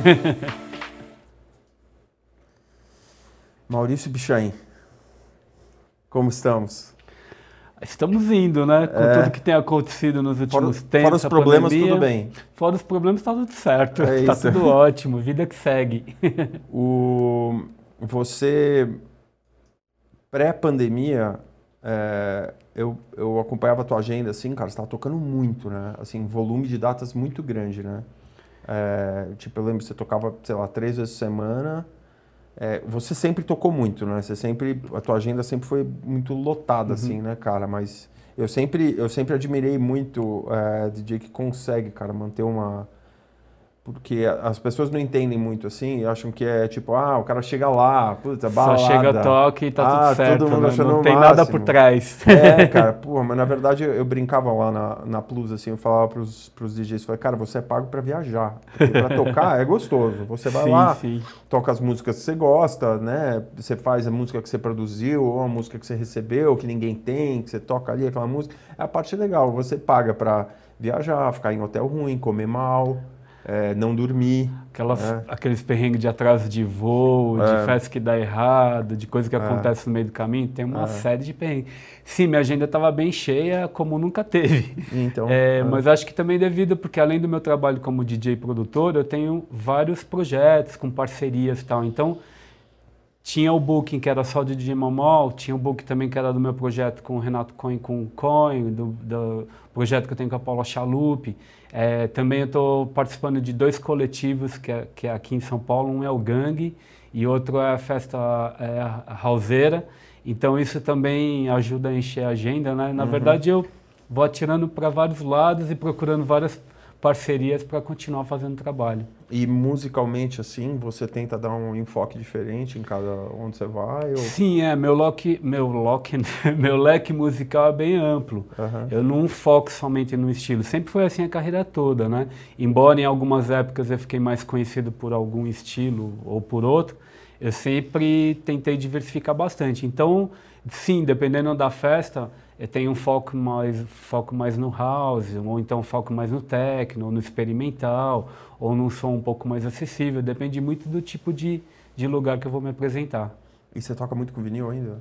Maurício Bichain, como estamos? Estamos indo, né? Com é. tudo que tem acontecido nos últimos fora, tempos. Fora os problemas, pandemia, tudo bem. Fora os problemas, está tudo certo. É tá tudo ótimo, vida que segue. o, você, pré-pandemia, é, eu, eu acompanhava a tua agenda, assim, cara, você estava tocando muito, né? Assim, volume de datas muito grande, né? É, tipo, eu lembro que você tocava, sei lá, três vezes por semana. É, você sempre tocou muito, né? Você sempre, a tua agenda sempre foi muito lotada, uhum. assim, né, cara? Mas eu sempre, eu sempre admirei muito é, DJ que consegue, cara, manter uma porque as pessoas não entendem muito assim, acham que é tipo, ah, o cara chega lá, puta, balada. Só chega, toque e tá ah, tudo certo. Todo mundo né? Não tem máximo. nada por trás. É, cara, porra, mas na verdade eu, eu, brincava lá na, na Plus, assim, eu falava pros, pros DJs, falei, cara, você é pago pra viajar. Porque pra tocar é gostoso. Você vai sim, lá, sim. toca as músicas que você gosta, né? Você faz a música que você produziu, ou a música que você recebeu, que ninguém tem, que você toca ali, aquela música. É a parte legal, você paga pra viajar, ficar em hotel ruim, comer mal é, não dormir. Aquelas, é. Aqueles perrengues de atraso de voo, é. de festa que dá errado, de coisa que é. acontece no meio do caminho, tem uma é. série de perrengues. Sim, minha agenda estava bem cheia, como nunca teve. Então, é, mas acho que também devido, porque além do meu trabalho como DJ produtor, eu tenho vários projetos com parcerias e tal. Então, tinha o booking que era só de DJ Mamol, tinha o booking também que era do meu projeto com o Renato Coin com o Coin, do, do, projeto que eu tenho com a Paula Chalupe. É, também estou participando de dois coletivos que é, que é, aqui em São Paulo, um é o Gangue e outro é a Festa é, a Houseira. Então isso também ajuda a encher a agenda, né? Na uhum. verdade eu vou atirando para vários lados e procurando várias parcerias para continuar fazendo trabalho. E musicalmente, assim, você tenta dar um enfoque diferente em cada onde você vai? Ou... Sim, é. Meu, lock, meu, lock, meu leque musical é bem amplo. Uhum. Eu não foco somente no estilo. Sempre foi assim a carreira toda, né? Embora em algumas épocas eu fiquei mais conhecido por algum estilo ou por outro, eu sempre tentei diversificar bastante. Então, sim, dependendo da festa, tenho um foco mais, foco mais no house, ou então foco mais no techno, ou no experimental, ou num som um pouco mais acessível. Depende muito do tipo de, de lugar que eu vou me apresentar. E você toca muito com vinil ainda?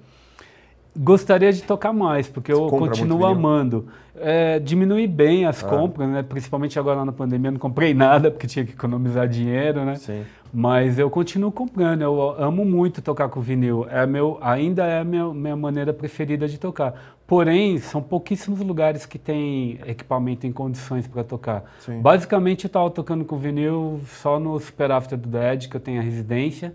Gostaria de tocar mais, porque você eu continuo amando. É, diminui bem as ah. compras, né? principalmente agora na pandemia, não comprei nada porque tinha que economizar dinheiro, né? Sim. Mas eu continuo comprando, eu amo muito tocar com vinil. É meu, ainda é a minha, minha maneira preferida de tocar. Porém, são pouquíssimos lugares que têm equipamento em condições para tocar. Sim. Basicamente, eu estava tocando com vinil só no Super After do Dead, que eu tenho a residência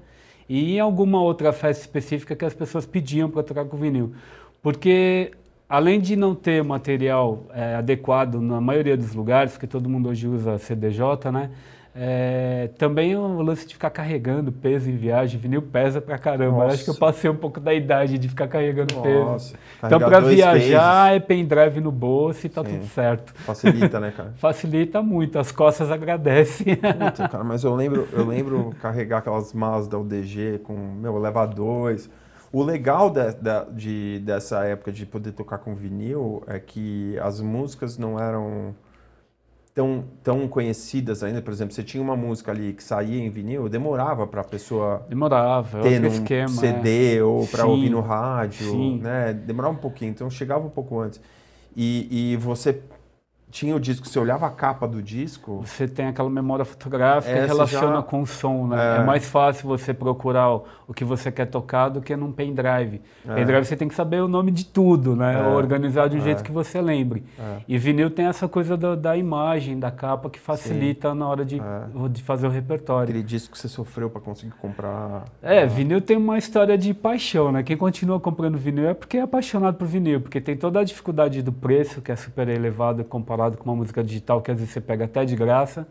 e em alguma outra festa específica que as pessoas pediam para tocar com vinil. Porque além de não ter material é, adequado na maioria dos lugares, porque todo mundo hoje usa CDJ, né? É, também o lance de ficar carregando peso em viagem, vinil pesa pra caramba. Acho que eu passei um pouco da idade de ficar carregando Nossa. peso. Então, para viajar, cases. é pendrive no bolso e tá Sim. tudo certo. Facilita, né, cara? Facilita muito, as costas agradecem. Puta, cara, mas eu lembro, eu lembro carregar aquelas malas da UDG com, meu, elevadores. O legal de, de, de, dessa época de poder tocar com vinil é que as músicas não eram tão, tão conhecidas ainda. Por exemplo, você tinha uma música ali que saía em vinil, demorava para a pessoa demorava, ter um esquema, CD é. ou para ouvir no rádio, sim. né? Demorava um pouquinho, então chegava um pouco antes. E, e você tinha o disco, você olhava a capa do disco. Você tem aquela memória fotográfica que relaciona já... com o som, né? É. é. mais fácil você procurar o, que você quer tocar do que num pendrive. É. Pendrive você tem que saber o nome de tudo, né? É. Organizar de um jeito é. que você lembre. É. E vinil tem essa coisa da, da imagem, da capa, que facilita Sim. na hora de, é. de fazer o repertório. Aquele disco que você sofreu para conseguir comprar. É, ah. vinil tem uma história de paixão, né? Quem continua comprando vinil é porque é apaixonado por vinil, porque tem toda a dificuldade do preço, que é super elevado comparado com uma música digital que às vezes você pega até de graça.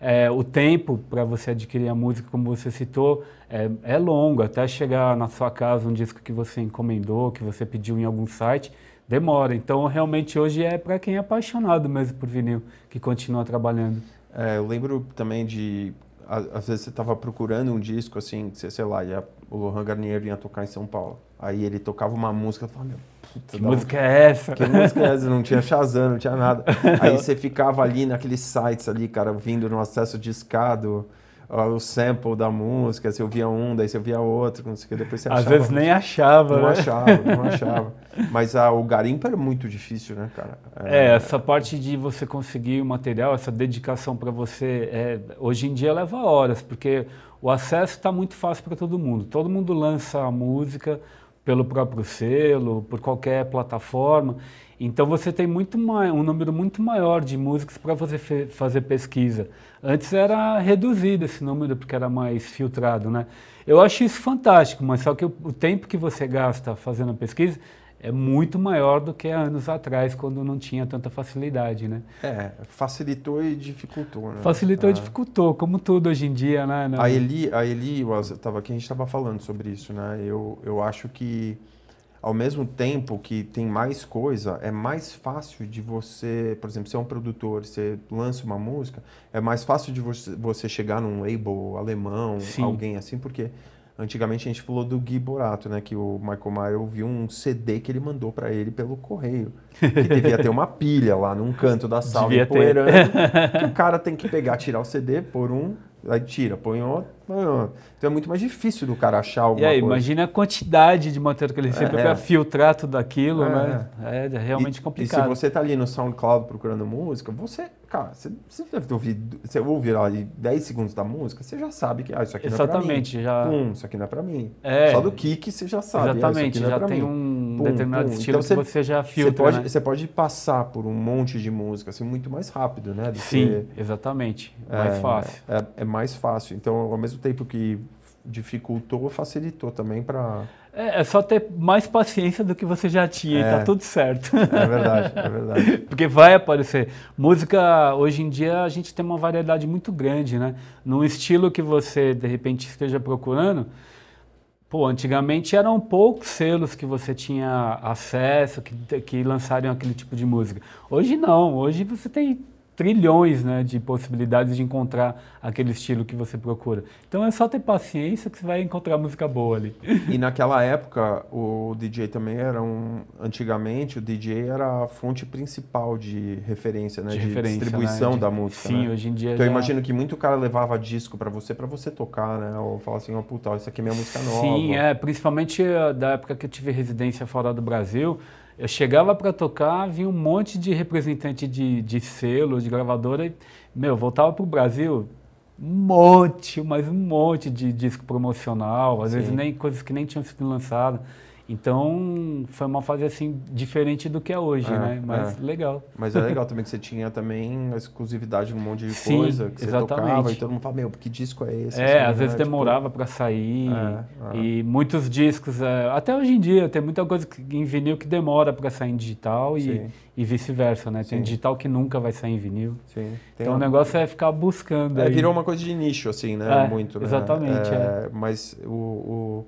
É, o tempo para você adquirir a música, como você citou, é, é, longo, até chegar na sua casa um disco que você encomendou, que você pediu em algum site, demora. Então, realmente, hoje é para quem é apaixonado mesmo por vinil, que continua trabalhando. É, eu lembro também de, às vezes você estava procurando um disco, assim, sei lá, e a, o Lohan Garnier vinha tocar em São Paulo. Aí ele tocava uma música, eu falava, meu, Puta, que música é essa? Que música é essa? Não tinha Shazam, não tinha nada. Aí você ficava ali naqueles sites ali, cara, vindo no acesso discado. o sample da música, você ouvia um, daí você ouvia outro, não sei o que, depois você achava. Às vezes nem achava, não né? achava, não achava. Mas a, o garimpo era muito difícil, né, cara? É, é essa parte de você conseguir o material, essa dedicação para você, é, hoje em dia leva horas, porque o acesso está muito fácil para todo mundo. Todo mundo lança a música pelo próprio selo, por qualquer plataforma. Então você tem muito um número muito maior de músicos para você fazer pesquisa. Antes era reduzido esse número porque era mais filtrado, né? Eu acho isso fantástico, mas só que o, o tempo que você gasta fazendo a pesquisa é muito maior do que há anos atrás, quando não tinha tanta facilidade, né? É, facilitou e dificultou, né? Facilitou é. e dificultou, como tudo hoje em dia, né? A Eli, a Eli estava aqui, a gente estava falando sobre isso, né? Eu, eu acho que, ao mesmo tempo que tem mais coisa, é mais fácil de você, por exemplo, você é um produtor, você lança uma música, é mais fácil de você, você chegar num label alemão, Sim. alguém assim, porque Antigamente a gente falou do Gui Borato, né? Que o Michael Mayer ouviu um CD que ele mandou para ele pelo correio. Que devia ter uma pilha lá num canto da sala empoeirando. que o cara tem que pegar, tirar o CD, pôr um, aí tira, põe outro. Então é muito mais difícil do cara achar alguma coisa. E aí, coisa. imagina a quantidade de material que ele recebe é, para filtrar tudo aquilo, é, né? É, é realmente e, complicado. E se você tá ali no SoundCloud procurando música, você, cara, você, você deve ter ouvido, você ouve ali 10 segundos da música, você já sabe que ah, isso aqui Exatamente, não é para mim. Já... Pum, isso aqui não é para mim. É, Só do kick você já sabe. Exatamente, ah, já tem mim. um pum, determinado pum. estilo então, que você, já filtra. Você pode, né? você pode passar por um monte de música assim muito mais rápido, né? Sim, que, exatamente. Mais é, fácil. É, é mais fácil. Então, ao mesmo tempo que dificultou, facilitou também para. É, é, só ter mais paciência do que você já tinha é, e tá tudo certo. É verdade, é verdade. Porque vai aparecer. Música, hoje em dia, a gente tem uma variedade muito grande, né? Num estilo que você, de repente, esteja procurando. Pô, antigamente eram poucos selos que você tinha acesso, que, que lançariam aquele tipo de música. Hoje não, hoje você tem trilhões né, de possibilidades de encontrar aquele estilo que você procura. Então é só ter paciência que você vai encontrar música boa ali. E naquela época o DJ também era um. Antigamente o DJ era a fonte principal de referência, né? De, de referência, distribuição né? de, da música. Sim, né? hoje em dia. Então já... eu imagino que muito cara levava disco para você, para você tocar, né? Ou falar assim, ó, oh, puta, isso aqui é minha música nova. Sim, é. Principalmente eh, da época que eu tive residência fora do Brasil. Eu chegava para tocar, vinha um monte de representante de, de selo, de gravadora, e, meu, voltava para o Brasil, um monte, mas um monte de disco promocional, às Sim. vezes nem coisas que nem tinham sido lançadas. Então, foi uma fase assim diferente do que é hoje, é, né? Mas é. legal. Mas é legal também que você tinha também a exclusividade num monte de Sim, coisa que exatamente. você tocava e todo mundo fala, meu, que disco é esse? É, assim, às vezes né? demorava tipo... para sair. É, é, e muitos discos, é, até hoje em dia, tem muita coisa em vinil que demora para sair em digital e, e vice-versa, né? Tem Sim. digital que nunca vai sair em vinil. Sim. então o negócio é ficar buscando. É, virou uma coisa de nicho, assim, né? Muito, né? Exatamente. Mas o, o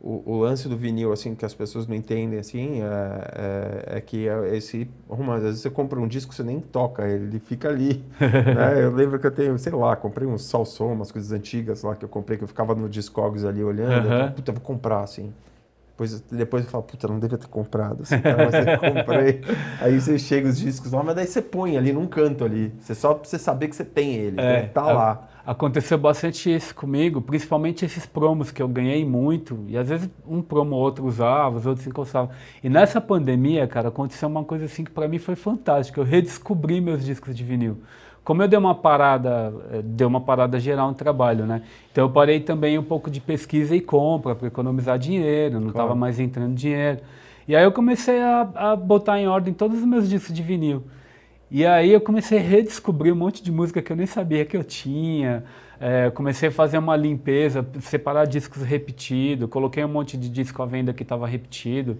o, o, lance do vinil, assim, que as pessoas não entendem, assim, é, é, é que é esse... Uma, às vezes você compra um disco, você nem toca ele, ele fica ali, né? Eu lembro que eu tenho, sei lá, comprei um salsom, umas coisas antigas lá que eu comprei, que eu ficava no Discogs ali olhando, uhum. eu falei, puta, vou comprar, assim. Depois, depois eu falo, puta, não devia ter comprado, assim, mas eu comprei. Aí você chega os discos lá, mas daí você põe ali num canto ali, você só pra você saber que você tem ele, é, né? tá lá. Aconteceu bastante isso comigo, principalmente esses promos que eu ganhei muito, e às vezes um promo ou outro usava, os outros encostavam. E nessa pandemia, cara, aconteceu uma coisa assim que para mim foi fantástica. Eu redescobri meus discos de vinil. Como eu dei uma parada, eh, deu uma parada geral no trabalho, né? Então eu parei também um pouco de pesquisa e compra para economizar dinheiro, não estava claro. mais entrando dinheiro. E aí eu comecei a, a botar em ordem todos os meus discos de vinil. E aí eu comecei a redescobrir um monte de música que eu nem sabia que eu tinha. É, comecei a fazer uma limpeza, separar discos repetidos, coloquei um monte de disco à venda que estava repetido.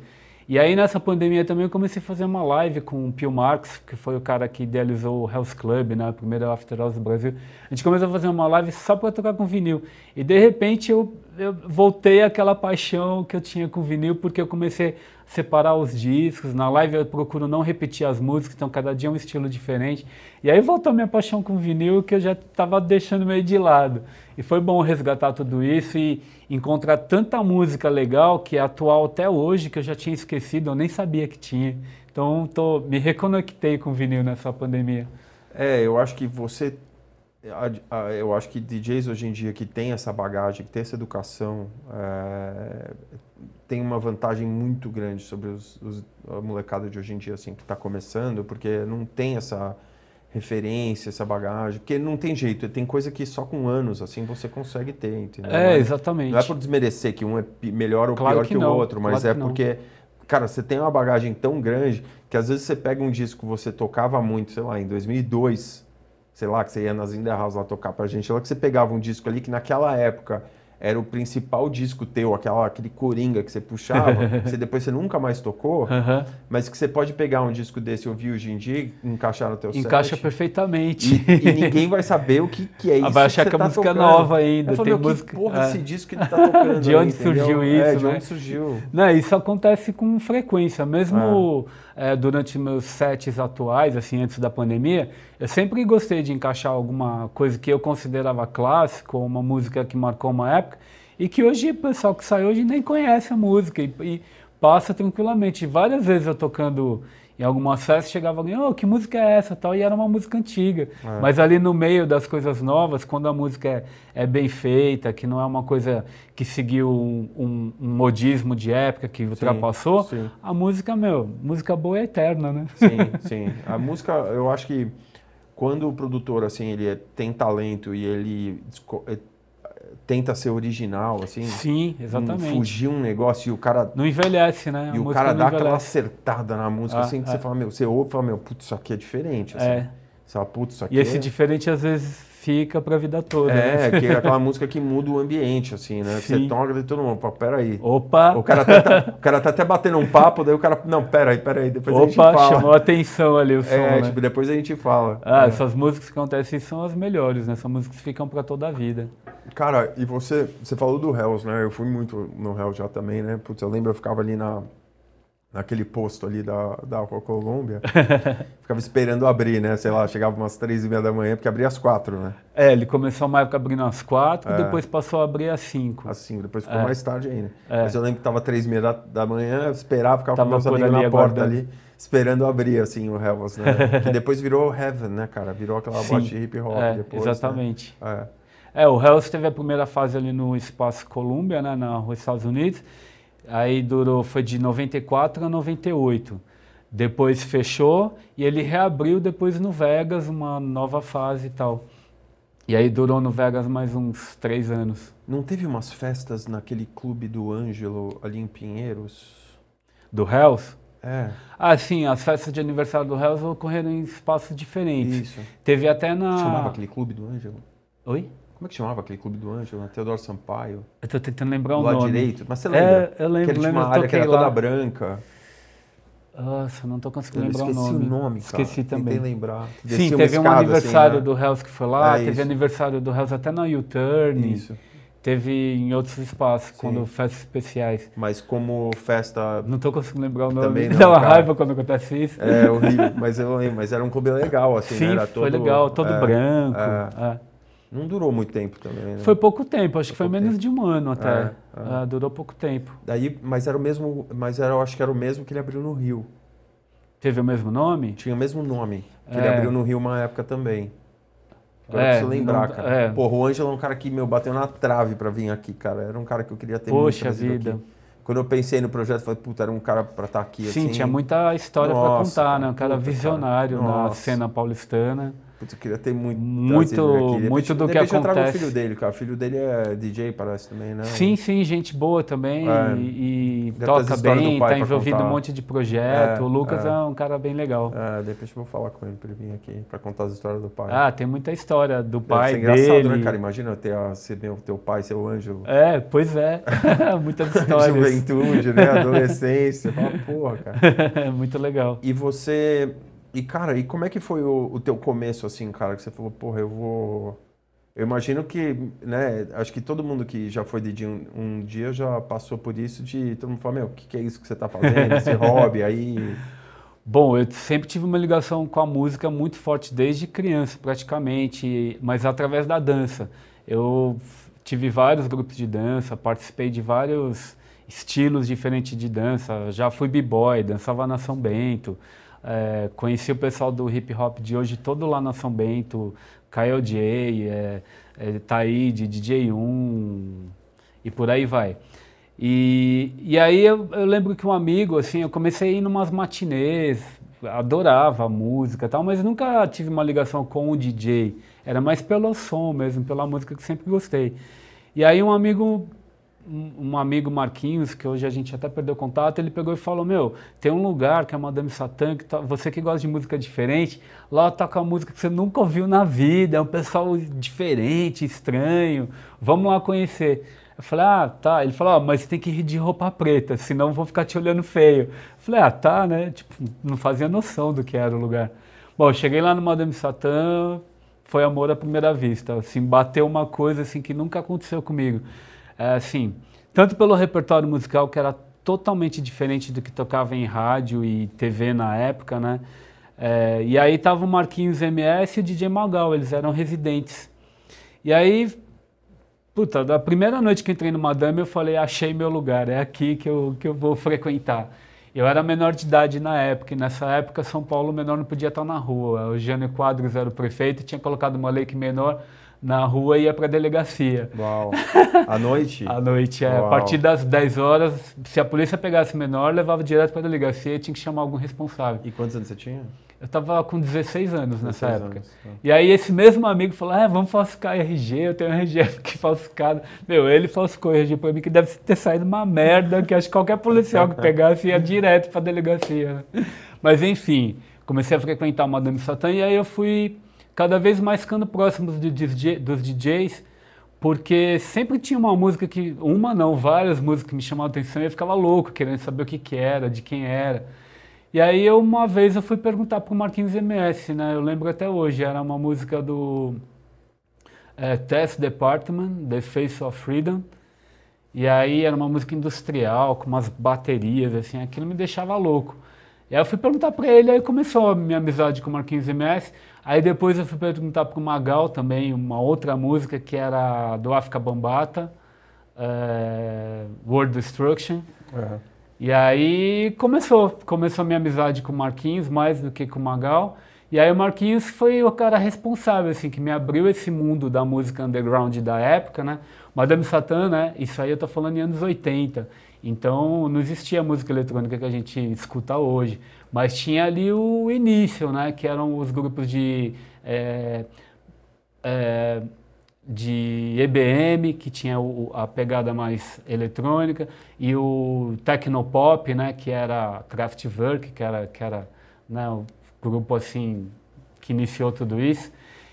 E aí nessa pandemia também eu comecei a fazer uma live com o Pio Marx, que foi o cara que idealizou o House Club, né, a primeira After Hours do Brasil. A gente começou a fazer uma live só para tocar com vinil. E de repente eu, eu voltei àquela paixão que eu tinha com vinil, porque eu comecei a separar os discos. Na live eu procuro não repetir as músicas, então cada dia é um estilo diferente. E aí voltou a minha paixão com vinil, que eu já estava deixando meio de lado. E foi bom resgatar tudo isso e encontrar tanta música legal que é atual até hoje, que eu já tinha esquecido, eu nem sabia que tinha. Então tô, me reconectei com vinil nessa pandemia. É, eu acho que você eu acho que DJs hoje em dia que tem essa bagagem, que tem essa educação, é, tem uma vantagem muito grande sobre os, os, a molecada de hoje em dia, assim, que está começando, porque não tem essa referência, essa bagagem, porque não tem jeito, tem coisa que só com anos, assim, você consegue ter, entendeu? É, exatamente. Não é por desmerecer que um é melhor ou claro pior que, que o outro, mas claro é porque, cara, você tem uma bagagem tão grande que às vezes você pega um disco que você tocava muito, sei lá, em 2002, sei lá, que você ia nas Inda House lá tocar pra gente, lá que você pegava um disco ali que naquela época era o principal disco teu, aquela, aquele coringa que você puxava, que você, depois você nunca mais tocou, Uhum. mas que você pode pegar um disco desse e ouvir hoje em dia e encaixar no teu Encaixa set. perfeitamente. E, e ninguém vai saber o que, que é isso. Vai achar que, que a tá música é tocando. nova ainda. Eu falei, tem música... porra é. esse disco que ele tá tocando De aí, onde entendeu? surgiu É, isso, de né? onde surgiu. Não, isso acontece com frequência. Mesmo é, durante meus sets atuais, assim, antes da pandemia, eu sempre gostei de encaixar alguma coisa que eu considerava clássico, uma música que marcou uma época, e que hoje o pessoal que sai hoje nem conhece a música e, e passa tranquilamente. Várias vezes eu tocando em algumas festas, chegava alguém, oh, que música é essa? Tal, e era uma música antiga. É. Mas ali no meio das coisas novas, quando a música é, é bem feita, que não é uma coisa que seguiu um, um, um modismo de época que ultrapassou, sim. a música, meu, música boa é eterna, né? Sim, sim. A música, eu acho que quando o produtor, assim, ele é- tem talento e ele tenta ser original, assim, Sim, não exatamente. fugir um negócio e o cara Não envelhece, né? A e o cara dá aquela envelhece. acertada na música, Ah, assim, que é. você fala, meu, você ouve e fala, meu, putz, isso aqui é diferente, assim. É. Você fala, putz, isso aqui E esse é... diferente às vezes fica pra vida toda. É, né? que é aquela música que muda o ambiente, assim, né? Sim. Você toca e todo mundo, pô, peraí. Opa! O cara, tá, o cara tá até batendo um papo, daí o cara, não, peraí, peraí, depois a gente Opa, fala. chamou a atenção ali o som, É, né? tipo, depois a gente fala. Ah, É. essas músicas que acontecem são as melhores, né? São músicas que ficam pra toda a vida. Cara, e você, você falou do Hells, né? Eu fui muito no Hells já também, né? Putz, eu lembro, eu ficava ali na, naquele posto ali da, da Colômbia, ficava esperando abrir, né? Sei lá, chegava umas três e meia da manhã, porque abria às quatro, né? É, ele começou uma época abrindo às quatro, É. depois passou a abrir às cinco. Assim, depois ficou É. mais tarde ainda. É. Mas eu lembro que tava três e meia da, da manhã, eu esperava, ficava Tava com meus amigos na porta ali, esperando abrir, assim, o Hells, né? que depois virou Heaven, né, cara? Virou aquela Sim. boate de hip hop É, depois, né? exatamente. É. É, o Hells teve a primeira fase ali no Espaço Colômbia, né, na Rua Estados Unidos. Aí durou, foi de 94 a 98. Depois fechou e ele reabriu depois no Vegas, uma nova fase e tal. E aí durou no Vegas mais uns três anos. Não teve umas festas naquele clube do Ângelo ali em Pinheiros? Do Hells? É, Ah, sim, as festas de aniversário do Hells ocorreram em espaços diferentes. isso. Teve até na... Chamava aquele clube do Ângelo? Oi? Como é que chamava aquele clube do Ângelo? Na Teodoro Sampaio? Eu tô tentando lembrar o lado nome. direito? Mas você É, lembra? eu lembro, que tinha lembro, uma área que era toda lá. branca. Nossa, não tô conseguindo Eu lembrar o esqueci nome. o nome, cara. Esqueci também. Tentei lembrar. Sim, Descia uma teve um escada, aniversário assim, né? do Hells que foi lá, É, teve isso. aniversário do Hells até na U-Turn, Isso. teve em outros espaços, Sim. quando festas especiais. Mas como festa Não tô conseguindo lembrar o nome, Também não, dá uma cara. raiva quando acontece isso. é horrível, mas eu lembro, mas era um clube legal, assim, Sim, né? Era foi todo- legal, todo é, branco. é. Não durou muito tempo também, né? Foi pouco tempo, acho que Foi foi pouco menos de um ano até. É, é. Ah, durou pouco tempo. Daí, mas era o mesmo, mas era, eu acho que era o mesmo que ele abriu no Rio. Teve o mesmo nome? Tinha o mesmo nome. Que ele É. abriu no Rio uma época também. Agora É, eu preciso lembrar, não- cara. é. Porra, o Ângelo é um cara que, meu, bateu na trave pra vir aqui, cara. Era um cara que eu queria ter Poxa vida. aqui. Quando eu pensei no projeto, eu falei, puta, era um cara pra estar aqui, Sim, assim. tinha muita história para contar, cara, né? Um cara puta, cara. visionário na Nossa. cena paulistana. Putz, eu queria ter muito Muito-. Depois- muito do que depois eu trago o acontece. filho dele, cara. O filho dele é DJ, parece também, né? Sim, sim, gente boa também É. e, e Deve ter toca bem, tá envolvido em um monte de projeto. É, o Lucas é. é. um cara bem legal. É, de repente eu vou falar com ele pra ele vir aqui pra contar as histórias do pai. Ah, tem muita história do Deve pai ser engraçado, dele. né, cara? Imagina ter a, ser meu, teu pai, ser o Ângelo. É, pois é. Muitas histórias. Juventude, né? Adolescência. Fala, porra, cara. Muito legal. E você. E, cara, e como é que foi o, o teu começo, assim, cara? Que você falou, porra, eu vou. Eu imagino que, né? Acho que todo mundo que já foi DJ um, um dia já passou por isso de todo mundo falar, meu, o que, que é isso que você tá fazendo? Esse hobby aí. Bom, eu sempre tive uma ligação com a música muito forte desde criança, praticamente, mas através da dança. Eu tive vários grupos de dança, participei de vários estilos diferentes de dança. Já fui b-boy, dançava na São Bento. Eh, conheci o pessoal do hip hop de hoje todo lá na São Bento, Kyle J, é, é, Taíde, DJ1 e por aí vai. E, e aí eu, eu, lembro que um amigo, assim, eu comecei a ir numas matinês, adorava a música e tal, mas nunca tive uma ligação com o DJ. Era mais pelo som mesmo, pela música que sempre gostei. E aí um amigo um amigo Marquinhos, que hoje a gente até perdeu contato, ele pegou e falou: Meu, tem um lugar que é Madame Satã, que tá, você que gosta de música diferente, lá toca música que você nunca ouviu na vida, é um pessoal diferente, estranho, vamos lá conhecer. Eu falei: Ah, tá. Ele falou: ah, Mas tem que ir de roupa preta, senão vou ficar te olhando feio. Eu falei: Ah, tá, né? Tipo, não fazia noção do que era o lugar. Bom, cheguei lá no Madame Satã, foi amor à primeira vista. Assim, bateu uma coisa assim que nunca aconteceu comigo assim, tanto pelo repertório musical que era totalmente diferente do que tocava em rádio e TV na época, né? É, e aí tava o Marquinhos MS e o DJ Magal, eles eram residentes. E aí, puta, da primeira noite que entrei no Madame, eu falei, achei meu lugar, é aqui que eu, que eu vou frequentar. Eu era menor de idade na época, e nessa época São Paulo menor não podia estar na rua. O Jânio Quadros era o prefeito, tinha colocado uma lei que menor na rua e ia para a delegacia. Uau. À noite? à noite, é. Uau. A partir das 10 horas, se a polícia pegasse menor, levava direto para a delegacia e tinha que chamar algum responsável. E quantos anos você tinha? Eu estava com 16 anos 16 nessa época. Anos. Tá. E aí esse mesmo amigo falou, ah, vamos falsificar RG, eu tenho RG aqui falsificado. Meu, ele falsificou RG para mim, que deve ter saído uma merda, que acho que qualquer policial que pegasse ia direto para a delegacia. Mas enfim, comecei a frequentar o Madame Satã e aí eu fui cada vez mais ficando próximos DJ, dos DJs, porque sempre tinha uma música que, uma não, várias músicas que me chamavam atenção e eu ficava louco, querendo saber o que, que era, de quem era. E aí eu, uma vez eu fui perguntar para o Marquinhos MS, né? Eu lembro até hoje, era uma música do é, Test Department, The Face of Freedom. E aí era uma música industrial, com umas baterias, assim, aquilo me deixava louco. E aí eu fui perguntar para ele, aí começou a minha amizade com o Marquinhos MS. Aí depois eu fui perguntar para o Magal também, uma outra música que era do África Bambata, é, World Destruction. Uhum. E aí começou, começou a minha amizade com o Marquinhos, mais do que com o Magal. E aí o Marquinhos foi o cara responsável, assim, que me abriu esse mundo da música underground da época, né? Madame Satã, né? Isso aí eu tô falando em anos 80. Então não existia a música eletrônica que a gente escuta hoje. Mas tinha ali o início, né? Que eram os grupos de... É, é, de EBM, que tinha o, a pegada mais eletrônica, e o Tecnopop, né, que era Kraftwerk, que era, que era né, o grupo assim que iniciou tudo isso.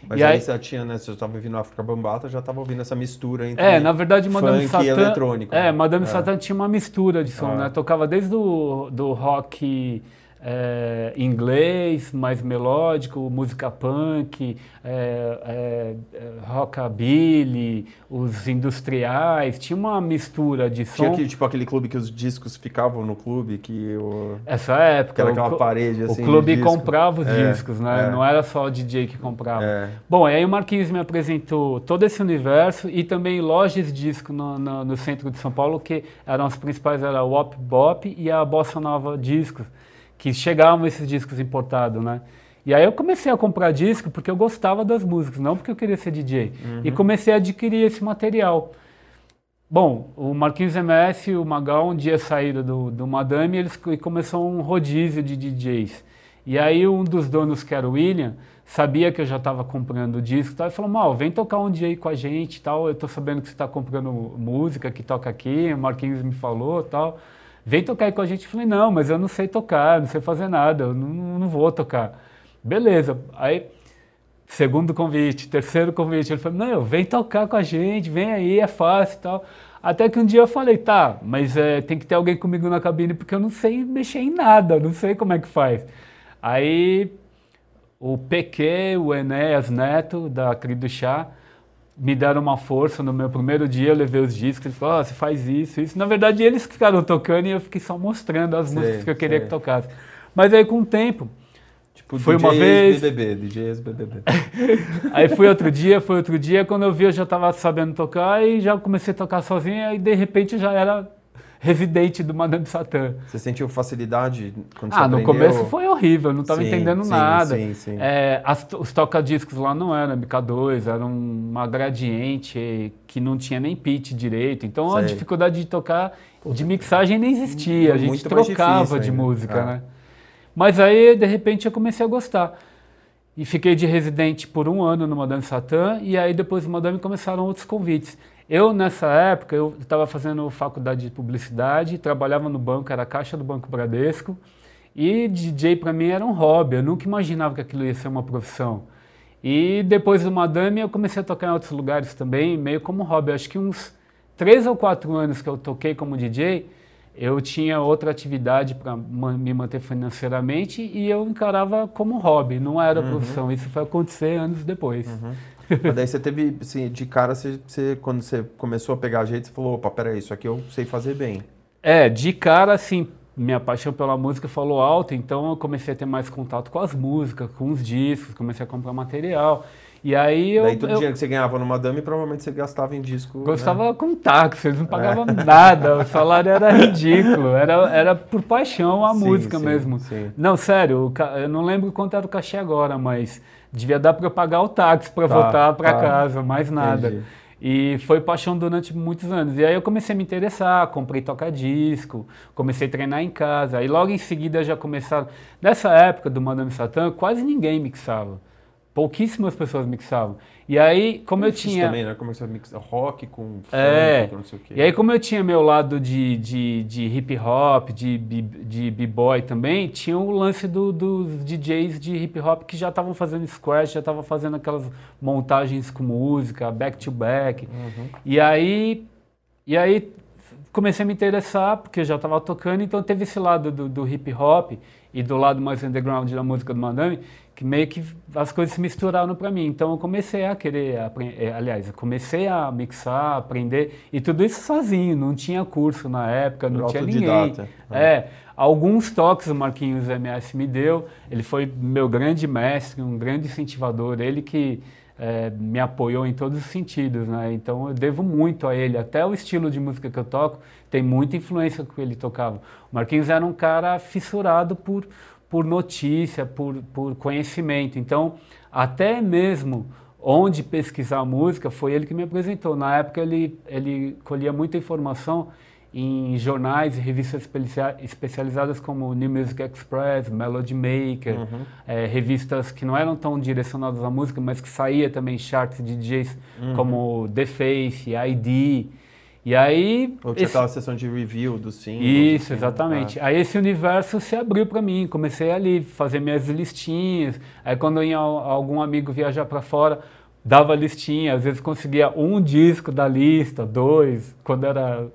Mas e aí, aí você tinha, né? Você estava ouvindo África Bambata, já estava ouvindo essa mistura entre É, na verdade, Madame funk Satã, e eletrônico. É, Madame é. Satã tinha uma mistura de som, ah. né? Tocava desde o do rock é, inglês, mais melódico, música punk, é, é, é, rockabilly, os industriais, tinha uma mistura de som. Tinha tipo aquele clube que os discos ficavam no clube, que o... Essa época. era aquela o, parede assim. O clube comprava os é, discos, né? É. Não era só o DJ que comprava. Bom, aí o Marquinhos me apresentou todo esse universo e também lojas de disco no, no, no centro de São Paulo, que eram as principais, era o Wop Bop e a Bossa Nova Discos que chegavam esses discos importados, né? E aí eu comecei a comprar disco porque eu gostava das músicas, não porque eu queria ser DJ. Uhum. E comecei a adquirir esse material. Bom, o Marquinhos MS e o Magal um dia saíram do, do Madame e eles e começou um rodízio de DJs. E aí um dos donos, que era o William, sabia que eu já estava comprando disco e tal, e falou, Mal, vem tocar um dia aí com a gente tal, eu estou sabendo que você está comprando música que toca aqui, o Marquinhos me falou tal vem tocar aí com a gente. Eu falei, não, mas eu não sei tocar, não sei fazer nada, eu não, não vou tocar. Beleza. Aí, segundo convite, terceiro convite, ele falou, não, vem tocar com a gente, vem aí, é fácil e tal. Até que um dia eu falei, tá, mas é, tem que ter alguém comigo na cabine porque eu não sei mexer em nada, não sei como é que faz. Aí o PQ, o Enéas Neto, da Querido Chá, me deram uma força no meu primeiro dia, eu levei os discos, eles falaram, oh, você faz isso, isso. Na verdade, eles ficaram tocando e eu fiquei só mostrando as sei, músicas que eu queria sei. que tocasse. Mas aí, com o tempo, Tipo, foi uma vez. BBB, DJs BBB. aí foi outro dia, foi outro dia. Quando eu vi, eu já estava sabendo tocar e já comecei a tocar sozinho. E de repente já era residente do Madame Satã. Você sentiu facilidade quando ah, você no aprendeu? começo foi horrível, eu não estava entendendo sim, nada. sim, sim. É, as- os toca-discos lá não eram MK2, era uma gradiente que não tinha nem pitch direito. Então a Sei. dificuldade de tocar, de mixagem nem existia. A gente Muito trocava difícil de ainda. música, É. né? Mas aí, de repente, eu comecei a gostar. E fiquei de residente por um ano no Madame Satã, e aí depois do Madame começaram outros convites. Eu, nessa época, eu estava fazendo faculdade de publicidade, trabalhava no banco, era a caixa do Banco Bradesco, e DJ para mim era um hobby, eu nunca imaginava que aquilo ia ser uma profissão. E depois do Madame eu comecei a tocar em outros lugares também, meio como hobby. Acho que uns três ou quatro anos que eu toquei como DJ, eu tinha outra atividade para me manter financeiramente e eu encarava como hobby, não era profissão. Isso foi acontecer anos depois. Mas daí você teve, assim, de cara, você, você- quando você começou a pegar jeito, você falou, opa, peraí, isso aqui eu sei fazer bem. É, de cara, assim, minha paixão pela música falou alto, então eu comecei a ter mais contato com as músicas, com os discos, comecei a comprar material. E aí eu, daí todo eu dinheiro que você ganhava no Madame, provavelmente você gastava em disco. né? gostava com táxi, eles não pagavam nada, o salário era ridículo, era, era por paixão a Sim, música sim, mesmo. sim. Não, sério, eu não lembro quanto era o cachê agora, mas devia dar para pagar o táxi para Tá, voltar para tá. casa, mais nada. Entendi. E foi paixão durante muitos anos. E aí eu comecei a me interessar, comprei toca-disco, comecei a treinar em casa. Aí logo em seguida já começaram. Nessa época do Madame Satã, quase ninguém mixava. Pouquíssimas pessoas mixavam. E aí, como eu tinha. também, né? Começou a mixar rock com funk, É. com não sei o quê. E aí, como eu tinha meu lado de, de, de hip hop, de, de b-boy também, tinha o lance do- dos DJs de hip hop que já estavam fazendo scratch, já estavam fazendo aquelas montagens com música, back to back. Uhum. E aí, e aí comecei a me interessar, porque eu já estava tocando, então teve esse lado do, do hip hop e do lado mais underground da música do Madame, que meio que as coisas se misturaram para mim. Então eu comecei a querer, aprender, aliás, eu comecei a mixar, aprender, e tudo isso sozinho, não tinha curso na época, não tinha ninguém. autodidata. É, alguns toques o Marquinhos MS me deu, ele foi meu grande mestre, um grande incentivador, ele que é, me apoiou em todos os sentidos, né? Então eu devo muito a ele, até o estilo de música que eu toco tem muita influência que ele tocava. O Marquinhos era um cara fissurado por, por notícia, por, por conhecimento, então até mesmo onde pesquisar música foi ele que me apresentou. Na época ele, ele colhia muita informação em jornais e revistas especia- especializadas como New Music Express, Melody Maker, Uhum. eh, revistas que não eram tão direcionadas à música, mas que saía também charts de DJs Uhum. como The Face, ID. E aí Ou tinha esse- aquela sessão de review do singles. isso, assim, exatamente. né? Aí esse universo se abriu para mim, comecei ali fazer minhas listinhas. Aí quando ia al- algum amigo viajar para fora, dava listinha, às vezes conseguia um disco da lista, dois. Quando era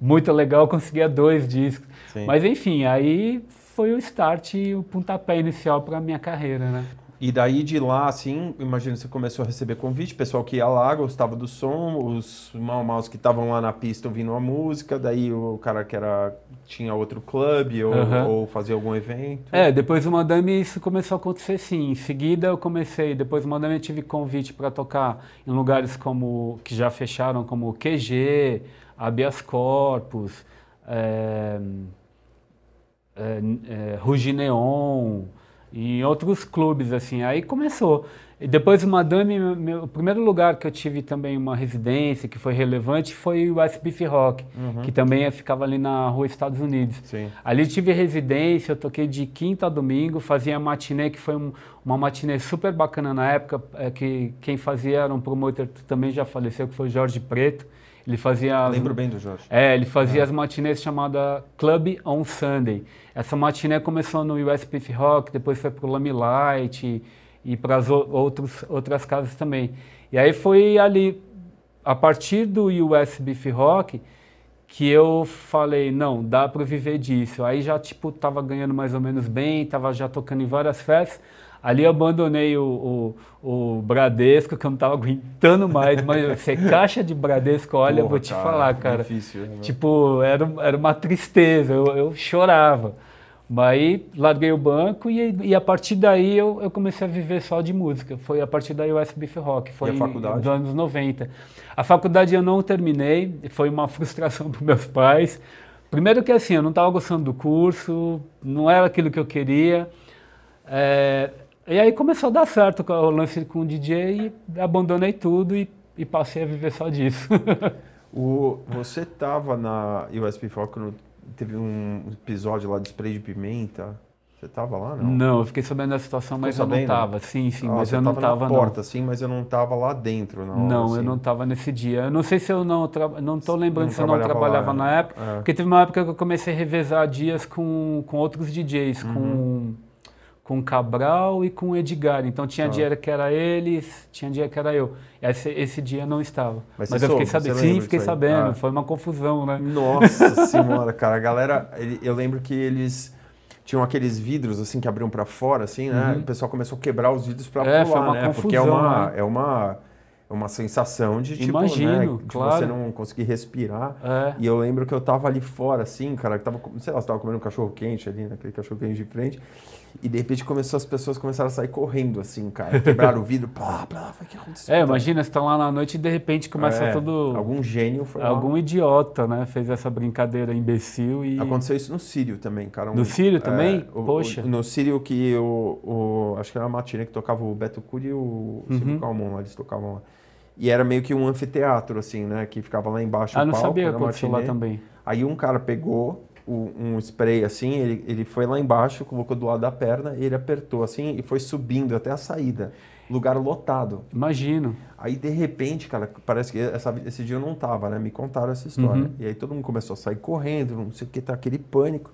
muito legal, conseguia dois discos. Sim. Mas enfim, aí foi o start e o pontapé inicial para minha carreira, né? E daí de lá, assim, imagina você começou a receber convite, pessoal que ia lá, gostava do som, os mal maus que estavam lá na pista ouvindo a música, daí o cara que era tinha outro clube ou, Aham. ou fazia algum evento. É, depois do Madame isso começou a acontecer sim. Em seguida eu comecei, depois do Madame eu tive convite para tocar em lugares como que já fecharam, como QG, Habeas Corpus, é, é, é, Rugi Neon e outros clubes assim. Aí começou. E depois do Madame, meu- o primeiro lugar que eu tive também uma residência que foi relevante foi o SBF Rock, que também é- ficava ali na rua Estados Unidos. Sim. Ali tive residência, eu toquei de quinta a domingo, fazia matinê, que foi um- uma matinê super bacana na época, é, que quem fazia era um promotor que também já faleceu, que foi o Jorge Preto. Ele fazia as, Lembro bem do Jorge. é, ele fazia as matinês chamada Club on Sunday. Essa matiné começou no US Beef Rock, depois foi pro Lamelight e, e para as outros, outras casas também. E aí foi ali, a partir do US Beef Rock, que eu falei, não, dá para viver disso. Aí já, tipo, tava ganhando mais ou menos bem, tava já tocando em várias festas. Ali eu abandonei o, o, o Bradesco, que eu não tava aguentando mais, mas ser caixa de Bradesco, olha, eu vou Porra, te falar, cara. Difícil. né? Tipo, era, era uma tristeza, eu, eu chorava. Mas aí larguei o banco e, e a partir daí eu, eu comecei a viver só de música. Foi a partir da US Beef Rock, foi nos anos 90. A faculdade eu não terminei, foi uma frustração para meus pais, Primeiro que assim, eu não estava gostando do curso, não era aquilo que eu queria. É, e aí começou a dar certo o lance com o DJ e abandonei tudo e, e passei a viver só disso. o, você estava na USP quando teve um episódio lá de spray de pimenta. Você estava lá, não? Não, eu fiquei sabendo da situação, mas eu não estava. Sim, sim, ah, mas eu não estava na porta, sim, mas eu não estava lá dentro. Não, não assim. eu não estava nesse dia. Eu não sei se eu não tra... não estou lembrando não se eu não trabalhava lá, na é. época, é. porque teve uma época que eu comecei a revezar dias com, com outros DJs, uhum. com com Cabral e com Edgar. Então tinha tá. dia que era eles, tinha dia que era eu. Esse, esse dia não estava. Mas, Mas eu fiquei sabendo. Sim, fiquei sabendo. Ah. Foi uma confusão, né? Nossa senhora, cara. A galera, eu lembro que eles tinham aqueles vidros assim que abriam para fora, assim, né? Uhum. O pessoal começou a quebrar os vidros para é, pular, né? Confusão, Porque é uma, né? é uma uma sensação de tipo, Imagino, né, de claro. você não conseguir respirar. É. E eu lembro que eu tava ali fora, assim, cara, que tava, sei lá, você tava comendo um cachorro quente ali, naquele cachorro quente de frente. E de repente começou as pessoas começaram a sair correndo, assim, cara. Quebraram o vidro, plá, plá, o que aconteceu? É, imagina, você tá lá na noite e de repente começa é, tudo. Algum gênio foi Algum lá. idiota, né? Fez essa brincadeira imbecil e. Aconteceu isso no Sírio também, cara. Um, no Sírio também? É, Poxa. O, no Sírio que o, o. Acho que era a Matina que tocava o Beto Cury e o Silvio uhum. Calmon lá, eles tocavam lá. E era meio que um anfiteatro, assim, né? Que ficava lá embaixo. Ah, não palco, sabia que aconteceu lá também. Aí um cara pegou um spray assim, ele, ele foi lá embaixo, colocou do lado da perna, ele apertou assim e foi subindo até a saída. Lugar lotado. Imagino. Aí, de repente, cara, parece que essa, esse dia eu não tava, né? Me contaram essa história. Uhum. E aí todo mundo começou a sair correndo, não sei o que, tá aquele pânico.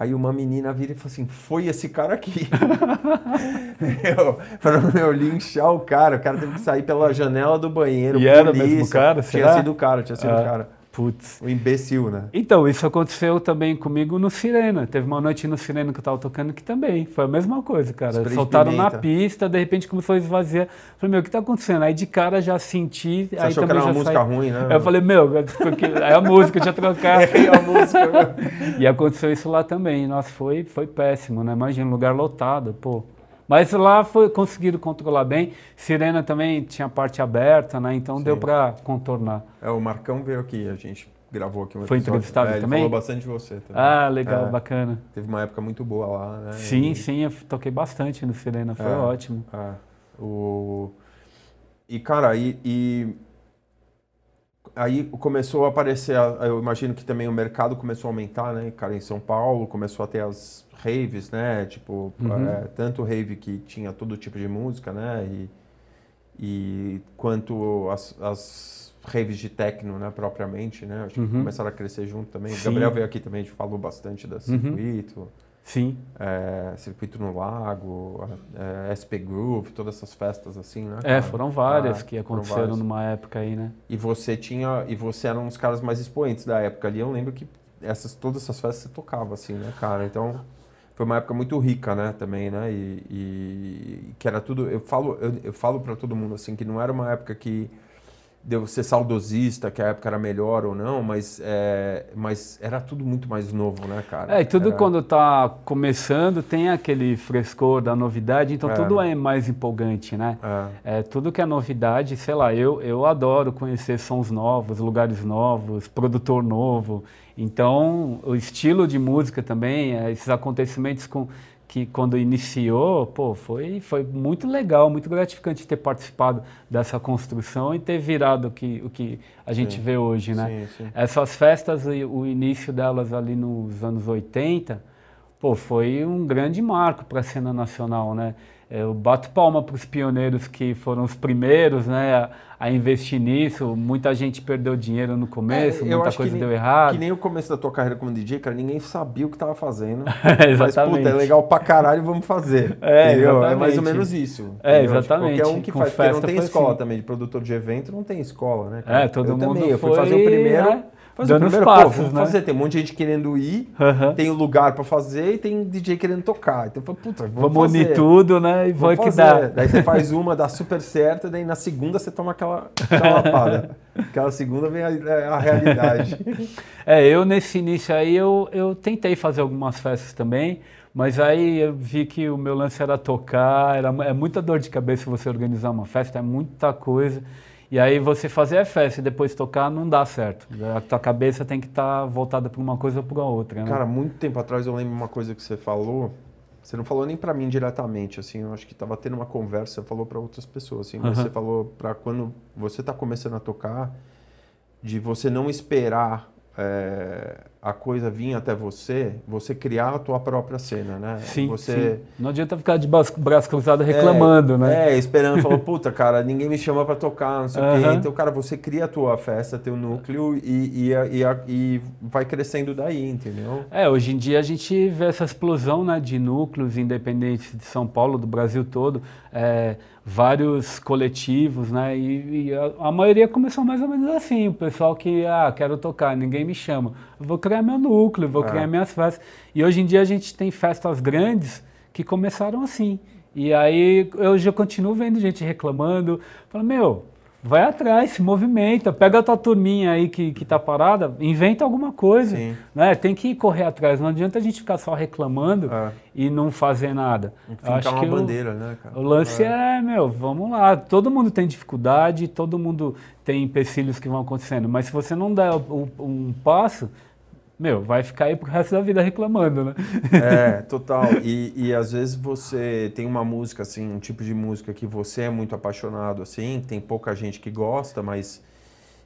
Aí uma menina vira e fala assim: Foi esse cara aqui. meu, pra meu linchar o cara. O cara teve que sair pela janela do banheiro. E polícia. era o mesmo cara? Será? Tinha sido o cara, tinha sido o ah. cara. Putz. O imbecil, né? Então, isso aconteceu também comigo no Sirena. Teve uma noite no Sirena que eu tava tocando que também foi a mesma coisa, cara. Spray Soltaram na pista, de repente começou a esvaziar. Falei, meu, o que tá acontecendo? Aí de cara já senti. Você aí achou também que era uma música saí... ruim, né? Aí eu falei, meu, é a música, eu tinha trocado. É a música. e aconteceu isso lá também. Nossa, foi, foi péssimo, né? Imagina, lugar lotado, pô. Mas lá foi conseguido controlar bem. Sirena também tinha parte aberta, né? Então Sim. deu para contornar. É, o Marcão veio aqui, a gente gravou aqui um Foi entrevistado é, também? Ele falou bastante de você também. Ah, legal, é, bacana. Teve uma época muito boa lá, né? Sim, e... sim, eu toquei bastante no Sirena, foi é, ótimo. É. O... E, cara, e, e, aí começou a aparecer, eu imagino que também o mercado começou a aumentar, né? Cara, em São Paulo começou a ter as raves, né? Tipo, uhum. é, tanto rave que tinha todo tipo de música, né? E, e quanto as, as raves de techno, né? Propriamente, né? Acho que uhum. começaram a crescer junto também. Sim. O Gabriel veio aqui também, a gente falou bastante da uhum. circuito. Uhum. Sim. É, circuito no Lago, é, SP Groove, todas essas festas assim, né? É, foram várias ah, que aconteceram numa época aí, né? E você tinha, e você era um dos caras mais expoentes da época ali. Eu lembro que essas, todas essas festas você tocava assim, né, cara? Então foi uma época muito rica, né, também, né, e, e que era tudo, eu falo, eu, eu falo para todo mundo, assim, que não era uma época que deu ser saudosista, que a época era melhor ou não, mas, é, mas era tudo muito mais novo, né, cara? É, e tudo era... quando tá começando tem aquele frescor da novidade, então é. tudo é mais empolgante, né? É. é. tudo que é novidade, sei lá, eu, eu adoro conhecer sons novos, lugares novos, produtor novo, então, o estilo de música também, é, esses acontecimentos com, que quando iniciou, pô, foi, foi muito legal, muito gratificante ter participado dessa construção e ter virado o que, o que a gente sim. vê hoje, né? Sim, sim. Essas festas, o início delas ali nos anos 80, pô, foi um grande marco para a cena nacional, né? Eu bato palma para os pioneiros que foram os primeiros né, a, a, investir nisso. Muita gente perdeu dinheiro no começo, é, muita coisa nem, deu errado. Que nem o começo da tua carreira como DJ, cara, ninguém sabia o que estava fazendo. é, exatamente. Mas, puta, é legal pra caralho, vamos fazer. É, é mais ou menos isso. É, tipo, exatamente. Tipo, qualquer um que Com faz, porque não tem escola assim. também, de produtor de evento, não tem escola, né? Cara? É, todo eu mundo também, eu fui fazer o primeiro... É fazer dando primeiro, passos, pô, vamos né? fazer. Tem um monte de gente querendo ir, uhum. tem o um lugar para fazer e tem DJ querendo tocar. Então, puta, vamos, vamos unir tudo, né? E vai que dá. Daí você faz uma, dá super certo, daí na segunda você toma aquela, aquela lapada. Aquela segunda vem a, é a, realidade. É, eu nesse início aí, eu, eu tentei fazer algumas festas também, mas aí eu vi que o meu lance era tocar, era, é muita dor de cabeça você organizar uma festa, é muita coisa. E aí você fazer a festa e depois tocar não dá certo. A tua cabeça tem que estar tá voltada para uma coisa ou para outra. Né? Cara, muito tempo atrás eu lembro uma coisa que você falou. Você não falou nem para mim diretamente, assim, eu acho que estava tendo uma conversa, você falou para outras pessoas, assim, uhum. você falou para quando você está começando a tocar, de você não esperar é, a coisa vir até você, você criar a tua própria cena, né? Sim, você... Sim. Não adianta ficar de braço cruzado reclamando, é, né? É, esperando, falou, puta, cara, ninguém me chama para tocar, não sei uhum. o quê. Então, cara, você cria a tua festa, teu núcleo e, e, e, e, vai crescendo daí, entendeu? É, hoje em dia a gente vê essa explosão né, de núcleos independentes de São Paulo, do Brasil todo. É, vários coletivos, né? E, e a, a, maioria começou mais ou menos assim, o pessoal que, ah, quero tocar, ninguém me chama. vou criar meu núcleo, vou é. criar minhas festas. E hoje em dia a gente tem festas grandes que começaram assim. E aí eu continuo vendo gente reclamando, falando, meu, vai atrás, se movimenta, pega a tua turminha aí que, que tá parada, inventa alguma coisa. Sim. Né? Tem que correr atrás, não adianta a gente ficar só reclamando é. e não fazer nada. Ficar Acho uma que bandeira, o, né, cara? O lance é. é, meu, vamos lá. Todo mundo tem dificuldade, todo mundo tem empecilhos que vão acontecendo, mas se você não der um passo, meu, vai ficar aí pro resto da vida reclamando, né? É, total. E, e às vezes você tem uma música, assim, um tipo de música que você é muito apaixonado, assim, tem pouca gente que gosta, mas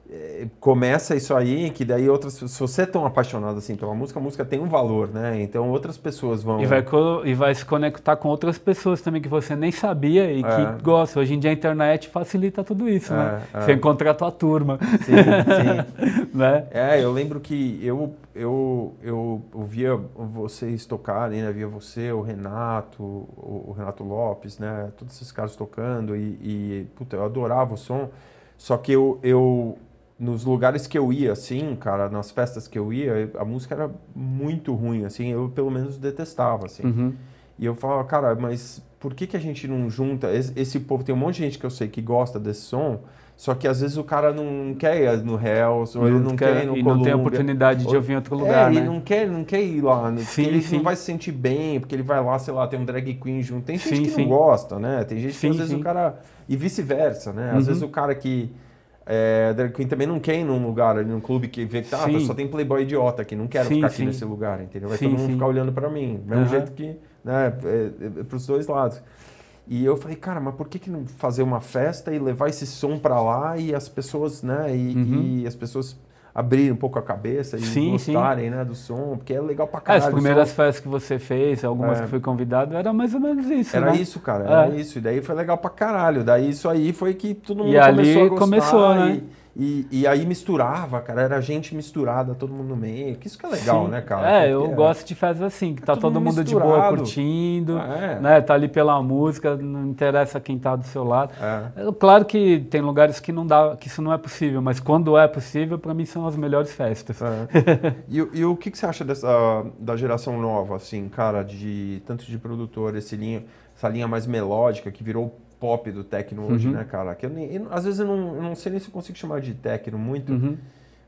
é, começa isso aí, que daí outras se você é tão apaixonado assim pela música, a música tem um valor, né? Então outras pessoas vão. E vai, e vai se conectar com outras pessoas também que você nem sabia e é. que gostam. Hoje em dia a internet facilita tudo isso, é, né? É. Você encontrar a tua turma. Sim, sim. né? É, eu lembro que eu, eu, eu, eu via vocês tocarem, né? Via você, o Renato, o, o Renato Lopes, né? Todos esses caras tocando e, e puta, eu adorava o som. Só que eu, eu nos lugares que eu ia, assim, cara, nas festas que eu ia, a música era muito ruim, assim, eu pelo menos detestava, assim. Uhum. E eu falava, cara, mas por que, que a gente não junta? Esse, esse, povo, tem um monte de gente que eu sei que gosta desse som, só que às vezes o cara não quer ir no Hells, ou ele não quer, quer ir no E Columbia, não tem oportunidade ou, de ouvir em outro lugar, é, né? não quer, não quer ir lá, né? sim, ele sim. não vai se sentir bem, porque ele vai lá, sei lá, tem um drag queen junto. Tem gente sim, que não gosta, né? Tem gente que às vezes o cara... E vice-versa, né? Às uhum. vezes o cara que é, drag queen também não quer ir num lugar, num clube que vê que tá, só tem playboy idiota aqui, não quero sim, ficar aqui sim. nesse lugar, entendeu? Vai sim, todo mundo ficar olhando para mim, do mesmo uhum. jeito que, né, é, é, para os dois lados. E eu falei, cara, mas por que, que não fazer uma festa e levar esse som para lá e as pessoas, né, e, uhum. e as pessoas abrirem um pouco a cabeça e sim, gostarem sim. Né, do som, porque é legal pra caralho. As primeiras festas que você fez, algumas é. que foi convidado, era mais ou menos isso, Era né? isso, cara, era é. isso. E daí foi legal pra caralho. Daí isso aí foi que todo mundo e começou ali a gostar. começou, né? E, e, e, aí misturava, cara, era gente misturada, todo mundo no meio. Que isso que é legal, Sim. né, cara? É, eu é. gosto de festas assim, que é tá todo mundo misturado. de boa curtindo, é. né? Tá ali pela música, não interessa quem tá do seu lado. É. Claro que tem lugares que não dá, que isso não é possível, mas quando é possível, para mim são as melhores festas. É. e, e, o que, que você acha dessa da geração nova, assim, cara, de tanto de produtor, esse linha, essa linha mais melódica que virou pop do techno hoje, uhum. né, cara? Que eu nem, eu, às vezes eu não, eu não, sei nem se eu consigo chamar de techno muito, uhum.